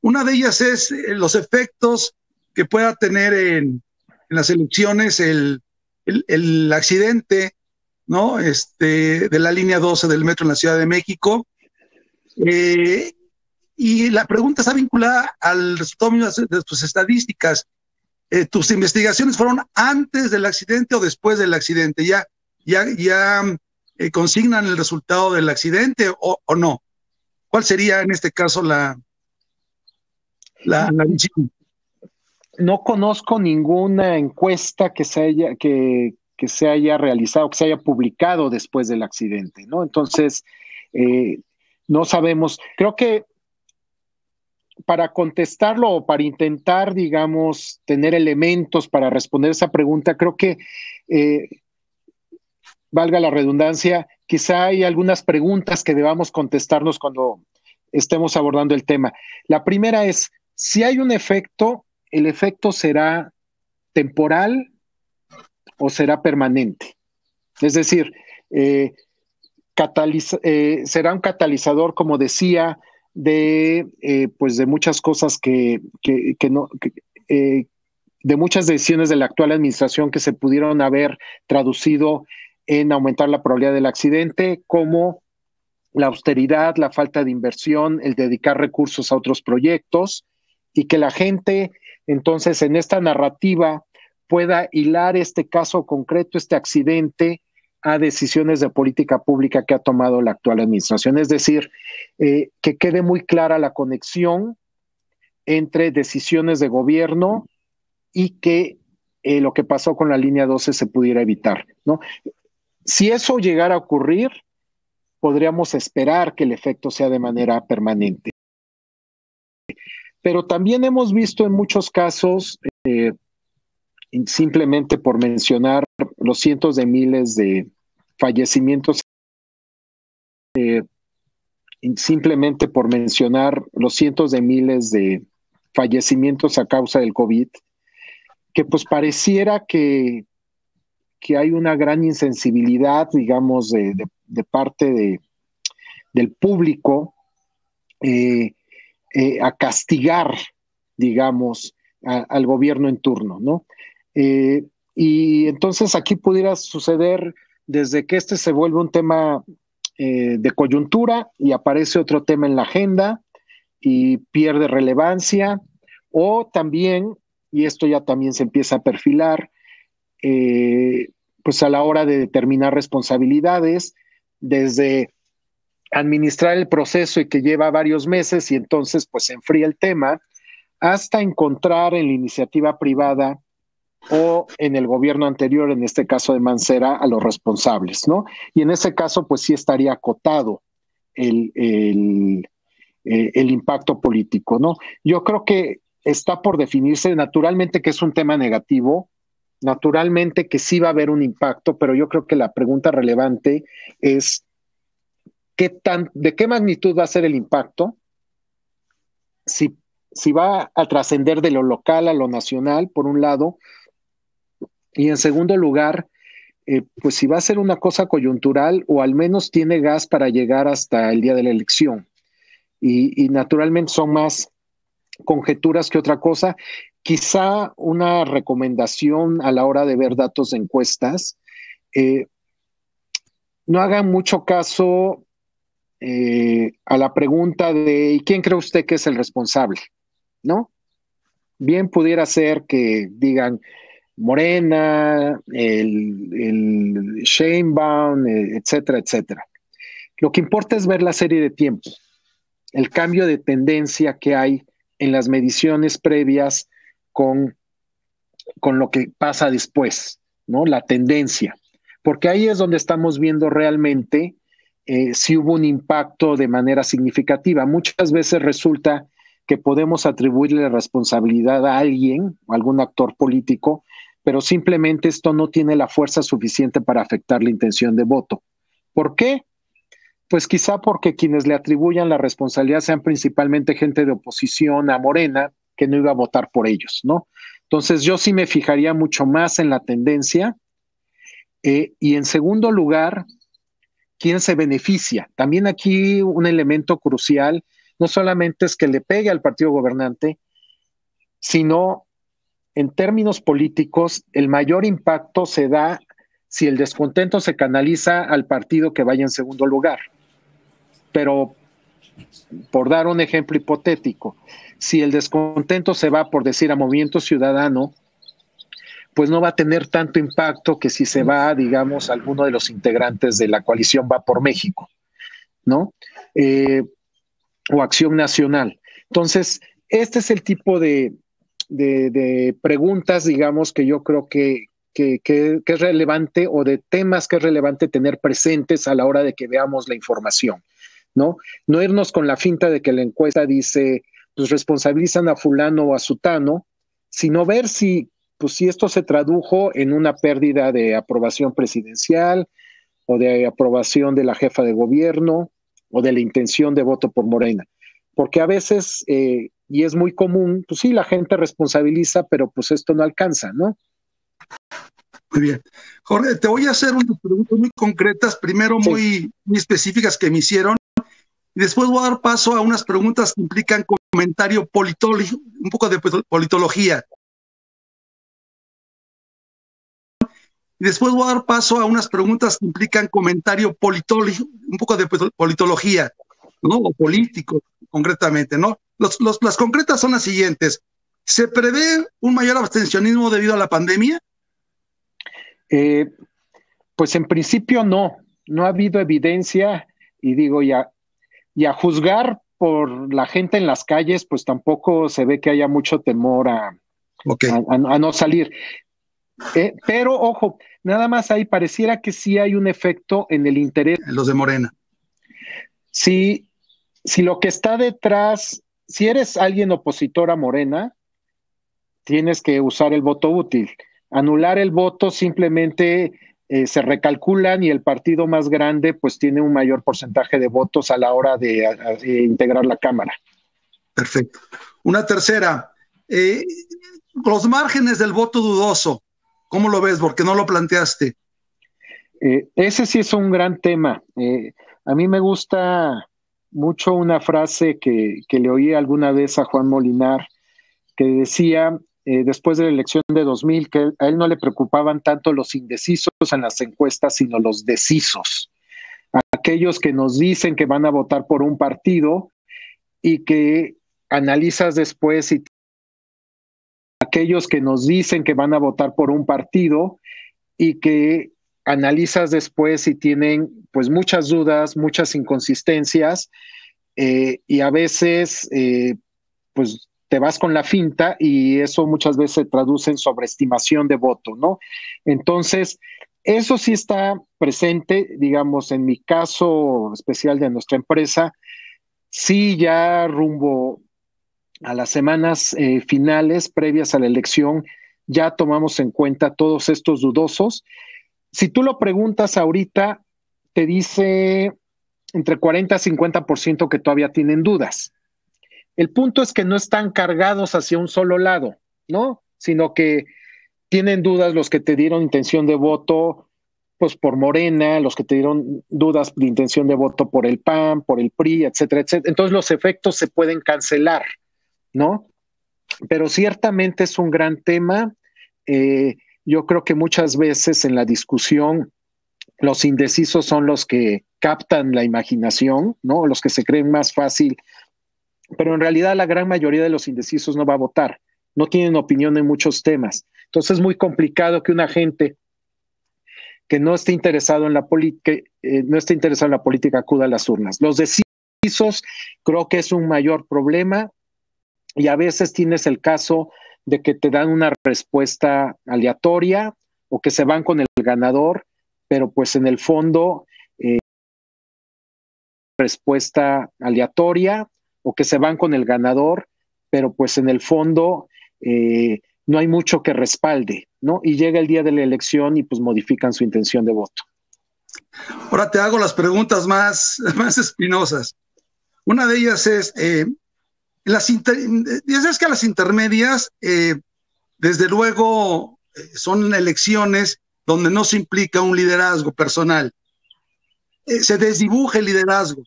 Una de ellas es eh, los efectos que pueda tener en, las elecciones el, el, accidente ¿no? este, de la línea 12 del metro en la Ciudad de México. Eh, y la pregunta está vinculada al resultado de tus estadísticas. Eh, ¿Tus investigaciones fueron antes del accidente o después del accidente? ¿Ya, ya, ya eh, consignan el resultado del accidente o, no? ¿Cuál sería en este caso la, la, No conozco ninguna encuesta que se haya, que, que se haya realizado, que se haya publicado después del accidente, ¿no? Entonces, eh, no sabemos. Creo que para contestarlo o para intentar, digamos, tener elementos para responder esa pregunta, creo que, eh, valga la redundancia, quizá hay algunas preguntas que debamos contestarnos cuando estemos abordando el tema. La primera es, si hay un efecto, ¿el efecto será temporal o será permanente? Es decir, eh, eh, será un catalizador, como decía, de, eh, pues de muchas cosas que, no, eh, de muchas decisiones de la actual administración que se pudieron haber traducido en aumentar la probabilidad del accidente, como la austeridad, la falta de inversión, el dedicar recursos a otros proyectos y que la gente entonces en esta narrativa pueda hilar este caso concreto, este accidente, a decisiones de política pública que ha tomado la actual administración. Es decir, eh, que quede muy clara la conexión entre decisiones de gobierno y que eh, lo que pasó con la línea 12 se pudiera evitar, ¿no? Si eso llegara a ocurrir, podríamos esperar que el efecto sea de manera permanente. Pero también hemos visto en muchos casos, eh, simplemente por mencionar los cientos de miles de fallecimientos, eh, simplemente por mencionar los cientos de miles de fallecimientos a causa del COVID, que pues pareciera que, que hay una gran insensibilidad, digamos, de, parte de, del público eh, eh, a castigar, digamos, al gobierno en turno, ¿no? Eh, y entonces aquí pudiera suceder desde que este se vuelve un tema de coyuntura y aparece otro tema en la agenda y pierde relevancia, o también y esto ya también se empieza a perfilar, eh, pues a la hora de determinar responsabilidades, desde administrar el proceso y que lleva varios meses y entonces pues se enfría el tema, hasta encontrar en la iniciativa privada o en el gobierno anterior, en este caso de Mancera, a los responsables, ¿no? Y en ese caso, pues sí estaría acotado el, el, eh, el impacto político, ¿no? Yo creo que está por definirse naturalmente que es un tema negativo, naturalmente que sí va a haber un impacto, pero yo creo que la pregunta relevante es ¿qué tan, de qué magnitud va a ser el impacto, si, si va a trascender de lo local a lo nacional, por un lado, y en segundo lugar, eh, pues si va a ser una cosa coyuntural o al menos tiene gas para llegar hasta el día de la elección. y naturalmente son más conjeturas que otra cosa. Quizá una recomendación a la hora de ver datos de encuestas, eh, no hagan mucho caso eh, a la pregunta de quién cree usted que es el responsable? ¿No? Bien pudiera ser que digan Morena, el, el Sheinbaum, eh, etcétera, etcétera. Lo que importa es ver la serie de tiempo, el cambio de tendencia que hay en las mediciones previas con, con lo que pasa después, ¿no? La tendencia. Porque ahí es donde estamos viendo realmente eh, si hubo un impacto de manera significativa. Muchas veces resulta que podemos atribuirle responsabilidad a alguien, a algún actor político, pero simplemente esto no tiene la fuerza suficiente para afectar la intención de voto. ¿Por qué? Pues quizá porque quienes le atribuyan la responsabilidad sean principalmente gente de oposición a Morena, que no iba a votar por ellos, ¿no? Entonces yo sí me fijaría mucho más en la tendencia. Eh, y en segundo lugar, ¿quién se beneficia? También aquí un elemento crucial, no solamente es que le pegue al partido gobernante, sino en términos políticos, el mayor impacto se da si el descontento se canaliza al partido que vaya en segundo lugar. Pero, por dar un ejemplo hipotético, si el descontento se va, por decir, a Movimiento Ciudadano, pues no va a tener tanto impacto que si se va, digamos, alguno de los integrantes de la coalición va por México, ¿no? Eh, o Acción Nacional. Entonces, este es el tipo de, de, preguntas, digamos, que yo creo que, que, es relevante o de temas que es relevante tener presentes a la hora de que veamos la información. ¿no? No irnos con la finta de que la encuesta dice, pues responsabilizan a fulano o a sutano, sino ver si, pues si esto se tradujo en una pérdida de aprobación presidencial o de aprobación de la jefa de gobierno o de la intención de voto por Morena. Porque a veces, eh, y es muy común, pues sí, la gente responsabiliza, pero pues esto no alcanza, ¿no? Muy bien. Jorge, te voy a hacer unas preguntas muy concretas, primero muy, muy específicas que me hicieron y después voy a dar paso a unas preguntas que implican comentario politológico, un poco de politología. Y después voy a dar paso a unas preguntas que implican comentario politológico, un poco de politología, ¿no? O político, concretamente, ¿no? las concretas son las siguientes. ¿Se prevé un mayor abstencionismo debido a la pandemia? Eh, pues en principio no. No ha habido evidencia, y digo ya, y a juzgar por la gente en las calles, pues tampoco se ve que haya mucho temor a, a, no salir. Eh, pero ojo, nada más ahí pareciera que sí hay un efecto en el interés. Los de Morena. Si, si lo que está detrás, si eres alguien opositor a Morena, tienes que usar el voto útil. Anular el voto simplemente eh, se recalculan y el partido más grande pues tiene un mayor porcentaje de votos a la hora de, integrar la Cámara. Perfecto. Una tercera, eh, los márgenes del voto dudoso, ¿cómo lo ves? Porque no lo planteaste. Eh, ese sí es un gran tema. a mí me gusta mucho una frase que, que le oí alguna vez a Juan Molinar, que decía, eh, después de la elección de 2000, que a él no le preocupaban tanto los indecisos en las encuestas, sino los decisos. Aquellos que nos dicen que van a votar por un partido y que analizas después y aquellos que nos dicen que van a votar por un partido y que analizas después y tienen pues muchas dudas, muchas inconsistencias eh, y a veces eh, pues te vas con la finta y eso muchas veces se traduce en sobreestimación de voto, ¿no? Entonces, eso sí está presente, digamos, en mi caso especial de nuestra empresa, sí ya rumbo a las semanas eh, finales previas a la elección, ya tomamos en cuenta todos estos dudosos. Si tú lo preguntas ahorita, te dice entre 40 y 50% que todavía tienen dudas. El punto es que no están cargados hacia un solo lado, ¿no? Sino que tienen dudas los que te dieron intención de voto, pues por Morena, los que te dieron dudas de intención de voto por el PAN, por el PRI, etcétera, etcétera. Entonces los efectos se pueden cancelar, ¿no? Pero ciertamente es un gran tema. Eh, yo creo que muchas veces en la discusión los indecisos son los que captan la imaginación, ¿no? Los que se creen más fácil pero en realidad la gran mayoría de los indecisos no va a votar, no tienen opinión en muchos temas. Entonces es muy complicado que una gente que no esté interesado en la política, eh, no esté interesado en la política acuda a las urnas. Los decisos creo que es un mayor problema y a veces tienes el caso de que te dan una respuesta aleatoria o que se van con el ganador, pero pues en el fondo eh, respuesta aleatoria o que se van con el ganador, pero pues en el fondo eh, no hay mucho que respalde, ¿no? Y llega el día de la elección y pues modifican su intención de voto. Ahora te hago las preguntas más, más espinosas. Una de ellas es, eh, las es que las intermedias, eh, desde luego, son elecciones donde no se implica un liderazgo personal. se desdibuja el liderazgo.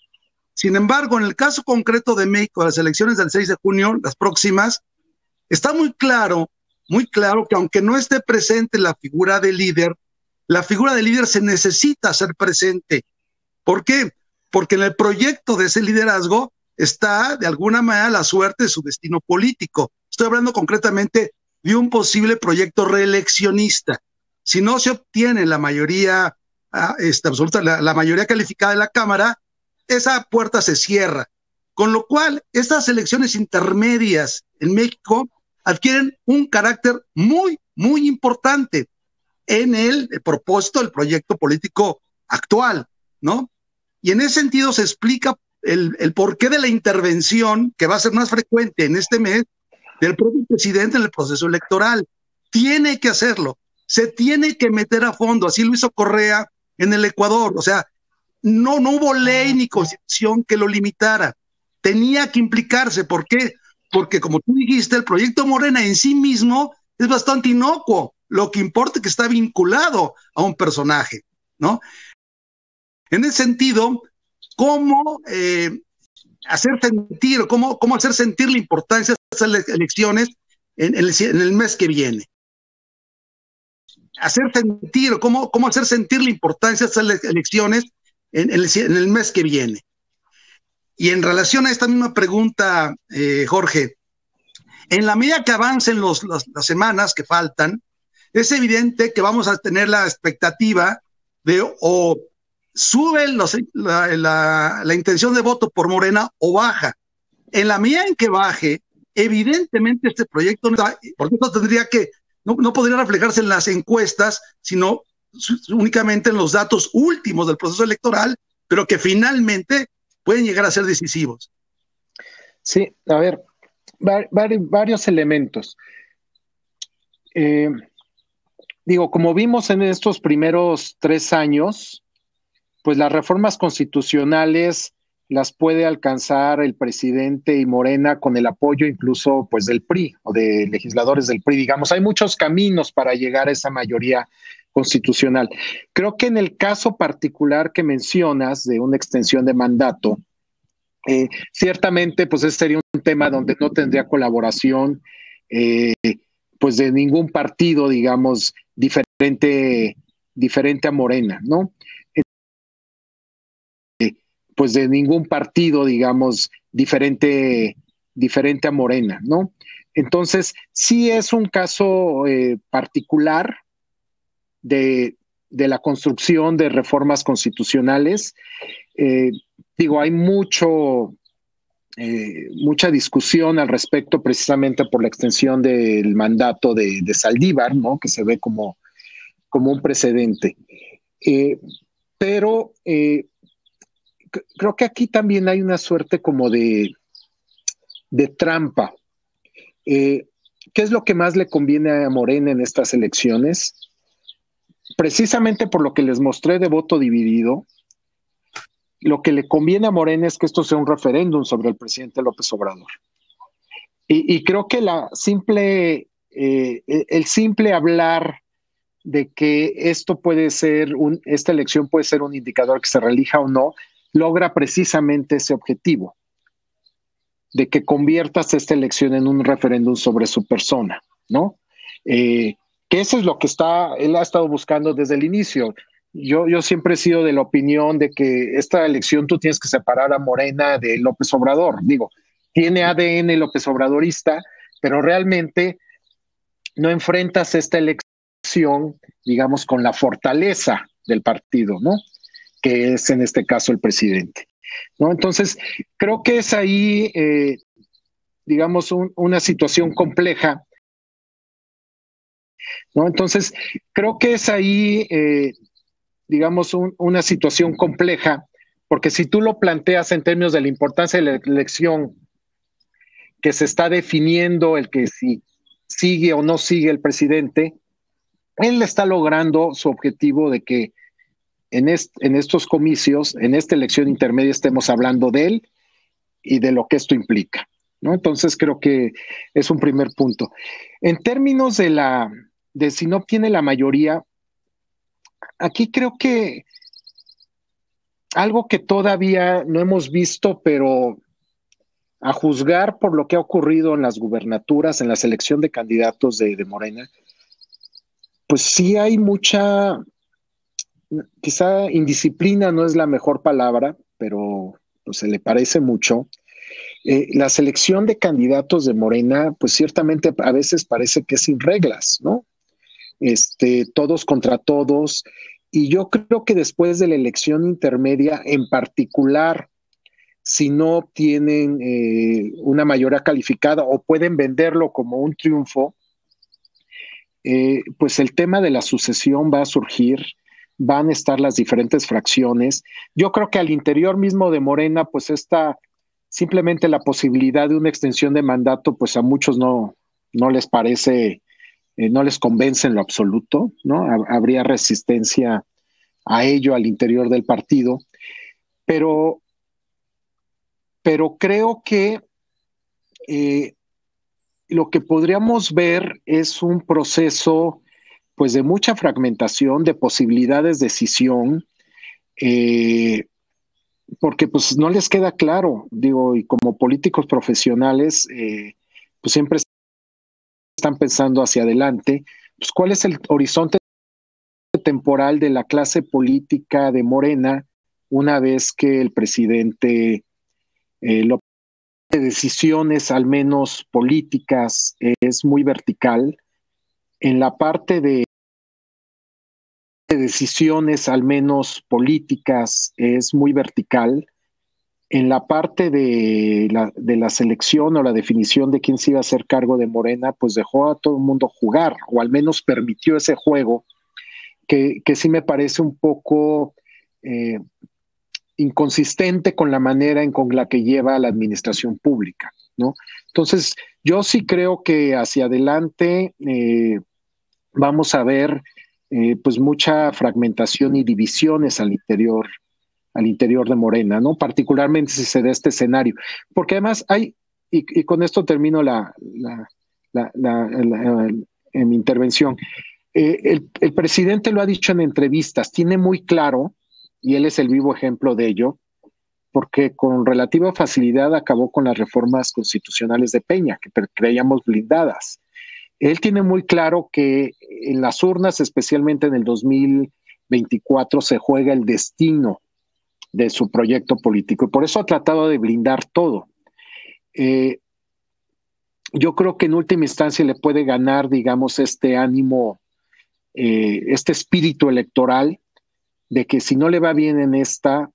Sin embargo, en el caso concreto de México, las elecciones del 6 de junio, las próximas, está muy claro, muy claro que aunque no esté presente la figura del líder, la figura del líder se necesita ser presente. ¿Por qué? Porque en el proyecto de ese liderazgo está de alguna manera la suerte de su destino político. Estoy hablando concretamente de un posible proyecto reeleccionista. Si no se obtiene la mayoría ah, este, absoluta, la mayoría calificada de la Cámara, esa puerta se cierra. Con lo cual, estas elecciones intermedias en México adquieren un carácter muy, muy importante en el, propósito del proyecto político actual, ¿no? Y en ese sentido se explica el, el porqué de la intervención que va a ser más frecuente en este mes del propio presidente en el proceso electoral. Tiene que hacerlo, se tiene que meter a fondo, así lo hizo Correa en el Ecuador, o sea, no, no hubo ley ni constitución que lo limitara. Tenía que implicarse. ¿Por qué? Porque como tú dijiste, el proyecto Morena en sí mismo es bastante inocuo. Lo que importa es que está vinculado a un personaje, ¿no? En ese sentido, ¿cómo eh, hacer sentir, cómo, cómo hacer sentir la importancia de esas elecciones en, el, mes que viene? Hacer sentir, cómo, cómo hacer sentir la importancia de esas elecciones en, el, mes que viene. Y en relación a esta misma pregunta, eh, Jorge, en la medida que avancen los, las semanas que faltan, es evidente que vamos a tener la expectativa de o sube la, la, intención de voto por Morena o baja. En la medida en que baje, evidentemente este proyecto no está, porque esto tendría que, no, no podría reflejarse en las encuestas, sino únicamente en los datos últimos del proceso electoral, pero que finalmente pueden llegar a ser decisivos. Sí, a ver, varios elementos. Eh, digo, como vimos en estos primeros tres años, pues las reformas constitucionales las puede alcanzar el presidente y Morena con el apoyo incluso pues del PRI o de legisladores del PRI. Digamos, hay muchos caminos para llegar a esa mayoría constitucional. Creo que en el caso particular que mencionas de una extensión de mandato, eh, ciertamente pues ese sería un tema donde no tendría colaboración eh, pues de ningún partido, digamos, diferente, diferente a Morena, ¿no? Pues de ningún partido, digamos, diferente, diferente a Morena, ¿no? Entonces, sí es un caso eh, particular de, la construcción de reformas constitucionales. Eh, digo, hay mucho, eh, mucha discusión al respecto precisamente por la extensión del mandato de, Saldívar, ¿no? Que se ve como, como un precedente. pero creo que aquí también hay una suerte como de, de trampa. Eh, ¿Qué es lo que más le conviene a Morena en estas elecciones? Precisamente por lo que les mostré de voto dividido, lo que le conviene a Morena es que esto sea un referéndum sobre el presidente López Obrador. Y, creo que la simple, eh, el simple hablar de que esto puede ser un, esta elección puede ser un indicador que se relija o no, logra precisamente ese objetivo, de que conviertas esta elección en un referéndum sobre su persona, ¿no? Eh, que eso es lo que está, él ha estado buscando desde el inicio. Yo, yo siempre he sido de la opinión de que esta elección tú tienes que separar a Morena de López Obrador. Digo, tiene ADN López Obradorista, pero realmente no enfrentas esta elección, digamos, con la fortaleza del partido, ¿no? Que es en este caso el presidente. ¿no? Entonces, creo que es ahí, eh, digamos, una situación compleja. ¿no? Entonces, creo que es ahí, eh, digamos, una situación compleja, porque si tú lo planteas en términos de la importancia de la elección que se está definiendo, el que si sigue o no sigue el presidente, él está logrando su objetivo de que en, estos comicios, en esta elección intermedia, estemos hablando de él y de lo que esto implica. ¿no? Entonces creo que es un primer punto. En términos de la de si no obtiene la mayoría, aquí creo que algo que todavía no hemos visto, pero a juzgar por lo que ha ocurrido en las gubernaturas, en la selección de candidatos de, de Morena, pues sí hay mucha quizá indisciplina no es la mejor palabra, pero pues, se le parece mucho. Eh, la selección de candidatos de Morena, pues ciertamente a veces parece que es sin reglas, ¿no? Este, todos contra todos. Y yo creo que después de la elección intermedia, en particular, si no obtienen eh, una mayoría calificada o pueden venderlo como un triunfo, eh, pues el tema de la sucesión va a surgir van a estar las diferentes fracciones. Yo creo que al interior mismo de Morena, pues está simplemente la posibilidad de una extensión de mandato, pues a muchos no, no les parece, eh, no les convence en lo absoluto, ¿no? Habría resistencia a ello al interior del partido, pero, pero creo que eh, lo que podríamos ver es un proceso pues de mucha fragmentación, de posibilidades de decisión, eh, porque pues no les queda claro, digo, y como políticos profesionales, eh, pues siempre están pensando hacia adelante, pues cuál es el horizonte temporal de la clase política de Morena una vez que el presidente eh, lo de decisiones, al menos políticas, es muy vertical. En la parte de decisiones, al menos políticas, es muy vertical. en la parte de la, de la selección o la definición de quién se iba a hacer cargo de Morena, pues dejó a todo el mundo jugar, o al menos permitió ese juego, que, que sí me parece un poco eh, inconsistente con la manera en con la que lleva la administración pública, ¿no? Entonces, yo sí creo que hacia adelante eh, vamos a ver eh, pues mucha fragmentación y divisiones al interior al interior de Morena, ¿no? Particularmente si se da este escenario. Porque además hay, y, con esto termino la, en mi intervención, eh, el, el, presidente lo ha dicho en entrevistas, tiene muy claro, y él es el vivo ejemplo de ello, porque con relativa facilidad acabó con las reformas constitucionales de Peña, que creíamos blindadas. Él tiene muy claro que en las urnas, especialmente en el 2024, se juega el destino de su proyecto político y por eso ha tratado de blindar todo. Eh, yo creo que en última instancia le puede ganar, digamos, este ánimo, eh, este espíritu electoral de que si no le va bien en esta,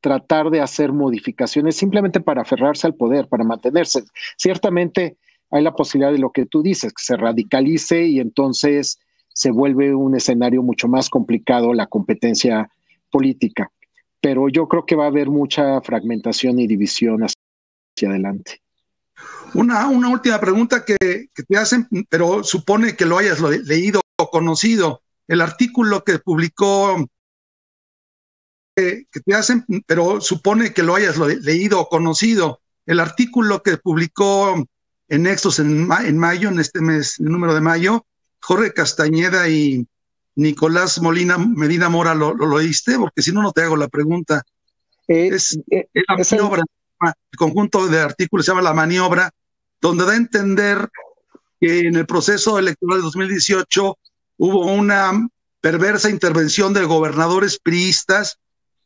tratar de hacer modificaciones simplemente para aferrarse al poder, para mantenerse. Ciertamente hay la posibilidad de lo que tú dices, que se radicalice y entonces se vuelve un escenario mucho más complicado la competencia política pero yo creo que va a haber mucha fragmentación y división hacia adelante. Una, una última pregunta que, te hacen, pero supone que lo hayas leído o conocido. El artículo que publicó, que, te hacen, pero supone que lo hayas leído o conocido. El artículo que publicó en Nexos en, en mayo, en este mes, el número de mayo, Jorge Castañeda y Nicolás Molina Medina Mora lo, lo, porque si no, no te hago la pregunta. Eh, es, eh, la maniobra, el conjunto de artículos se llama La Maniobra, donde da a entender que en el proceso electoral de 2018 hubo una perversa intervención de gobernadores priistas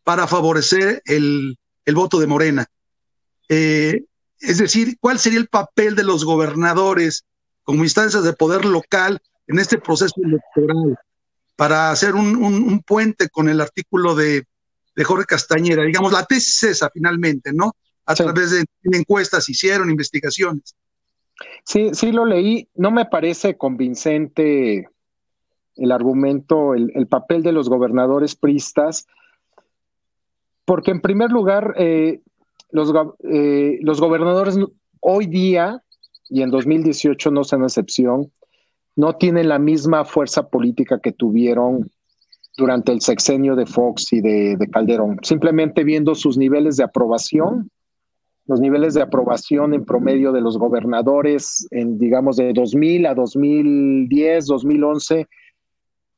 para favorecer el, el voto de Morena. Eh, es decir, ¿cuál sería el papel de los gobernadores como instancias de poder local en este proceso electoral? para hacer un, puente con el artículo de, Jorge Castañeda. Digamos, la tesis es esa finalmente, ¿no? A través de encuestas hicieron, investigaciones. Sí, sí lo leí. No me parece convincente el argumento, el, papel de los gobernadores pristas, porque en primer lugar, eh, los, eh, los gobernadores hoy día, y en 2018 no son excepción, no tienen la misma fuerza política que tuvieron durante el sexenio de Fox y de, Calderón. Simplemente viendo sus niveles de aprobación, los niveles de aprobación en promedio de los gobernadores en, digamos, de 2000 a 2010, 2011,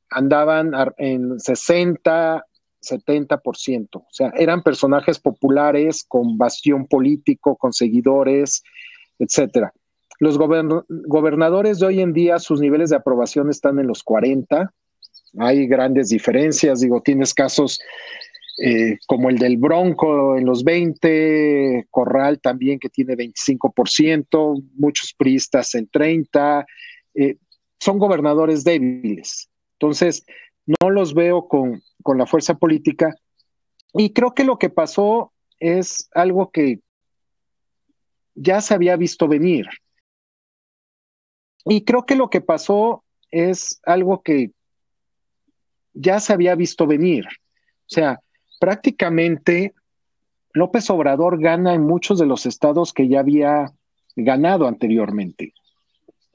andaban en 60, 70%. O sea, eran personajes populares con bastión político, con seguidores, etcétera. Los gobernadores de hoy en día, sus niveles de aprobación están en los 40. Hay grandes diferencias. Digo, tienes casos eh, como el del Bronco en los 20, Corral también que tiene 25%, muchos priistas en 30. Eh, son gobernadores débiles. Entonces, no los veo con, con la fuerza política. Y creo que lo que pasó es algo que ya se había visto venir. Y creo que lo que pasó es algo que ya se había visto venir. O sea, prácticamente López Obrador gana en muchos de los estados que ya había ganado anteriormente,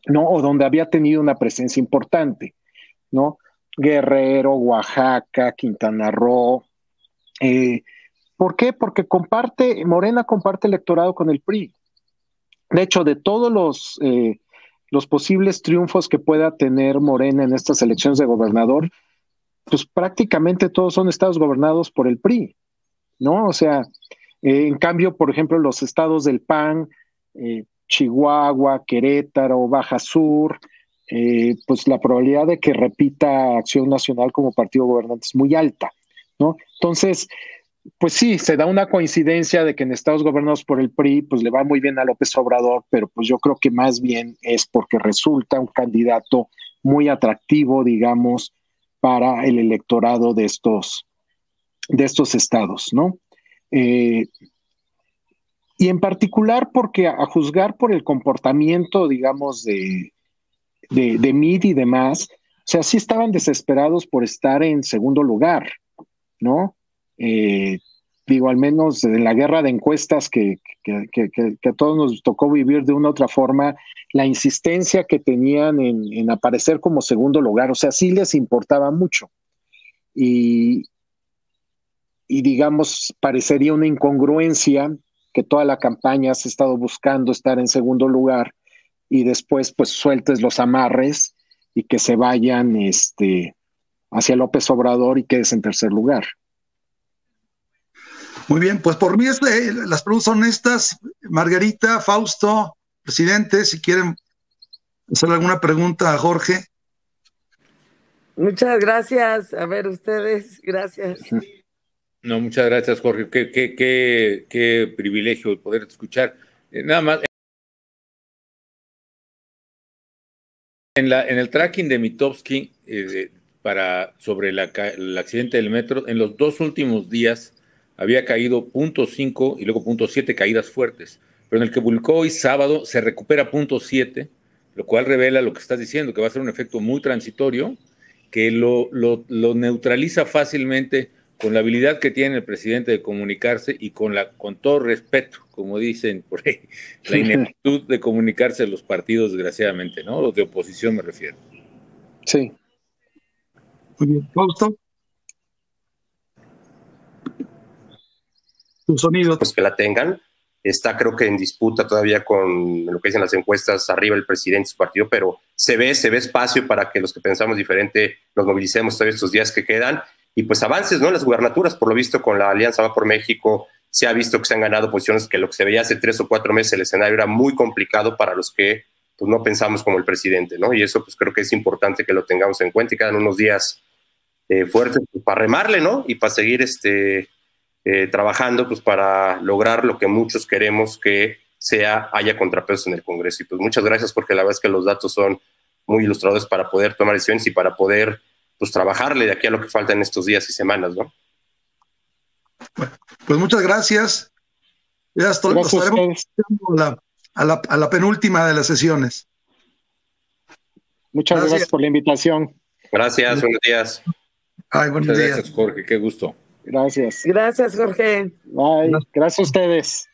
¿no? O donde había tenido una presencia importante, ¿no? Guerrero, Oaxaca, Quintana Roo. Eh, ¿Por qué? Porque comparte, Morena comparte electorado con el PRI. De hecho, de todos los eh, los posibles triunfos que pueda tener Morena en estas elecciones de gobernador, pues prácticamente todos son estados gobernados por el PRI, ¿no? O sea, eh, en cambio, por ejemplo, los estados del PAN, Chihuahua, Querétaro, Baja Sur, eh, pues la probabilidad de que repita Acción Nacional como partido gobernante es muy alta, ¿no? Entonces, pues sí, se da una coincidencia de que en estados gobernados por el PRI, pues le va muy bien a López Obrador, pero pues yo creo que más bien es porque resulta un candidato muy atractivo, digamos, para el electorado de estos, de estos estados, ¿no? Eh, y en particular porque a, juzgar por el comportamiento, digamos, de, de, Mid y demás, o sea, sí estaban desesperados por estar en segundo lugar, ¿no? Eh, digo, al menos en la guerra de encuestas que, a todos nos tocó vivir de una u otra forma, la insistencia que tenían en, aparecer como segundo lugar, o sea, sí les importaba mucho. Y, y digamos, parecería una incongruencia que toda la campaña has estado buscando estar en segundo lugar y después pues sueltes los amarres y que se vayan este, hacia López Obrador y quedes en tercer lugar. Muy bien, pues por mí eh, las preguntas son estas. Margarita, Fausto, presidente, si quieren hacer alguna pregunta a Jorge. Muchas gracias. A ver, ustedes, gracias. No, muchas gracias, Jorge. Qué, qué, qué, qué privilegio poder escuchar. Eh, nada más. En, la, el tracking de Mitowski eh, para, sobre la, el accidente del metro, en los dos últimos días había caído 0.5 y luego 0.7 caídas fuertes, pero en el que publicó hoy sábado se recupera 0.7, lo cual revela lo que estás diciendo, que va a ser un efecto muy transitorio, que lo, lo, neutraliza fácilmente con la habilidad que tiene el presidente de comunicarse y con, la, con todo respeto, como dicen por ahí, la ineptitud de comunicarse a los partidos, desgraciadamente, ¿no? Los de oposición me refiero. Sí. Muy bien. Fausto. tu sonido. Pues que la tengan. Está creo que en disputa todavía con lo que dicen las encuestas arriba el presidente de su partido, pero se ve, se ve espacio para que los que pensamos diferente nos movilicemos todavía estos días que quedan y pues avances, ¿no? Las gubernaturas, por lo visto con la Alianza Va por México, se ha visto que se han ganado posiciones que lo que se veía hace tres o cuatro meses el escenario era muy complicado para los que pues no pensamos como el presidente, ¿no? Y eso pues creo que es importante que lo tengamos en cuenta y quedan unos días eh, fuertes pues, para remarle, ¿no? Y para seguir este, eh, trabajando pues, para lograr lo que muchos queremos que sea, haya contrapesos en el Congreso. Y pues muchas gracias porque la verdad es que los datos son muy ilustradores para poder tomar decisiones y para poder pues trabajarle de aquí a lo que falta en estos días y semanas, ¿no? Bueno, pues muchas gracias. Ya estaremos a la, a, la, penúltima de las sesiones. Muchas gracias, por la invitación. Gracias, buenos días. Ay, buenos días. Gracias, Jorge, qué gusto. Gracias. Gracias, Jorge. Bye. Gracias a ustedes.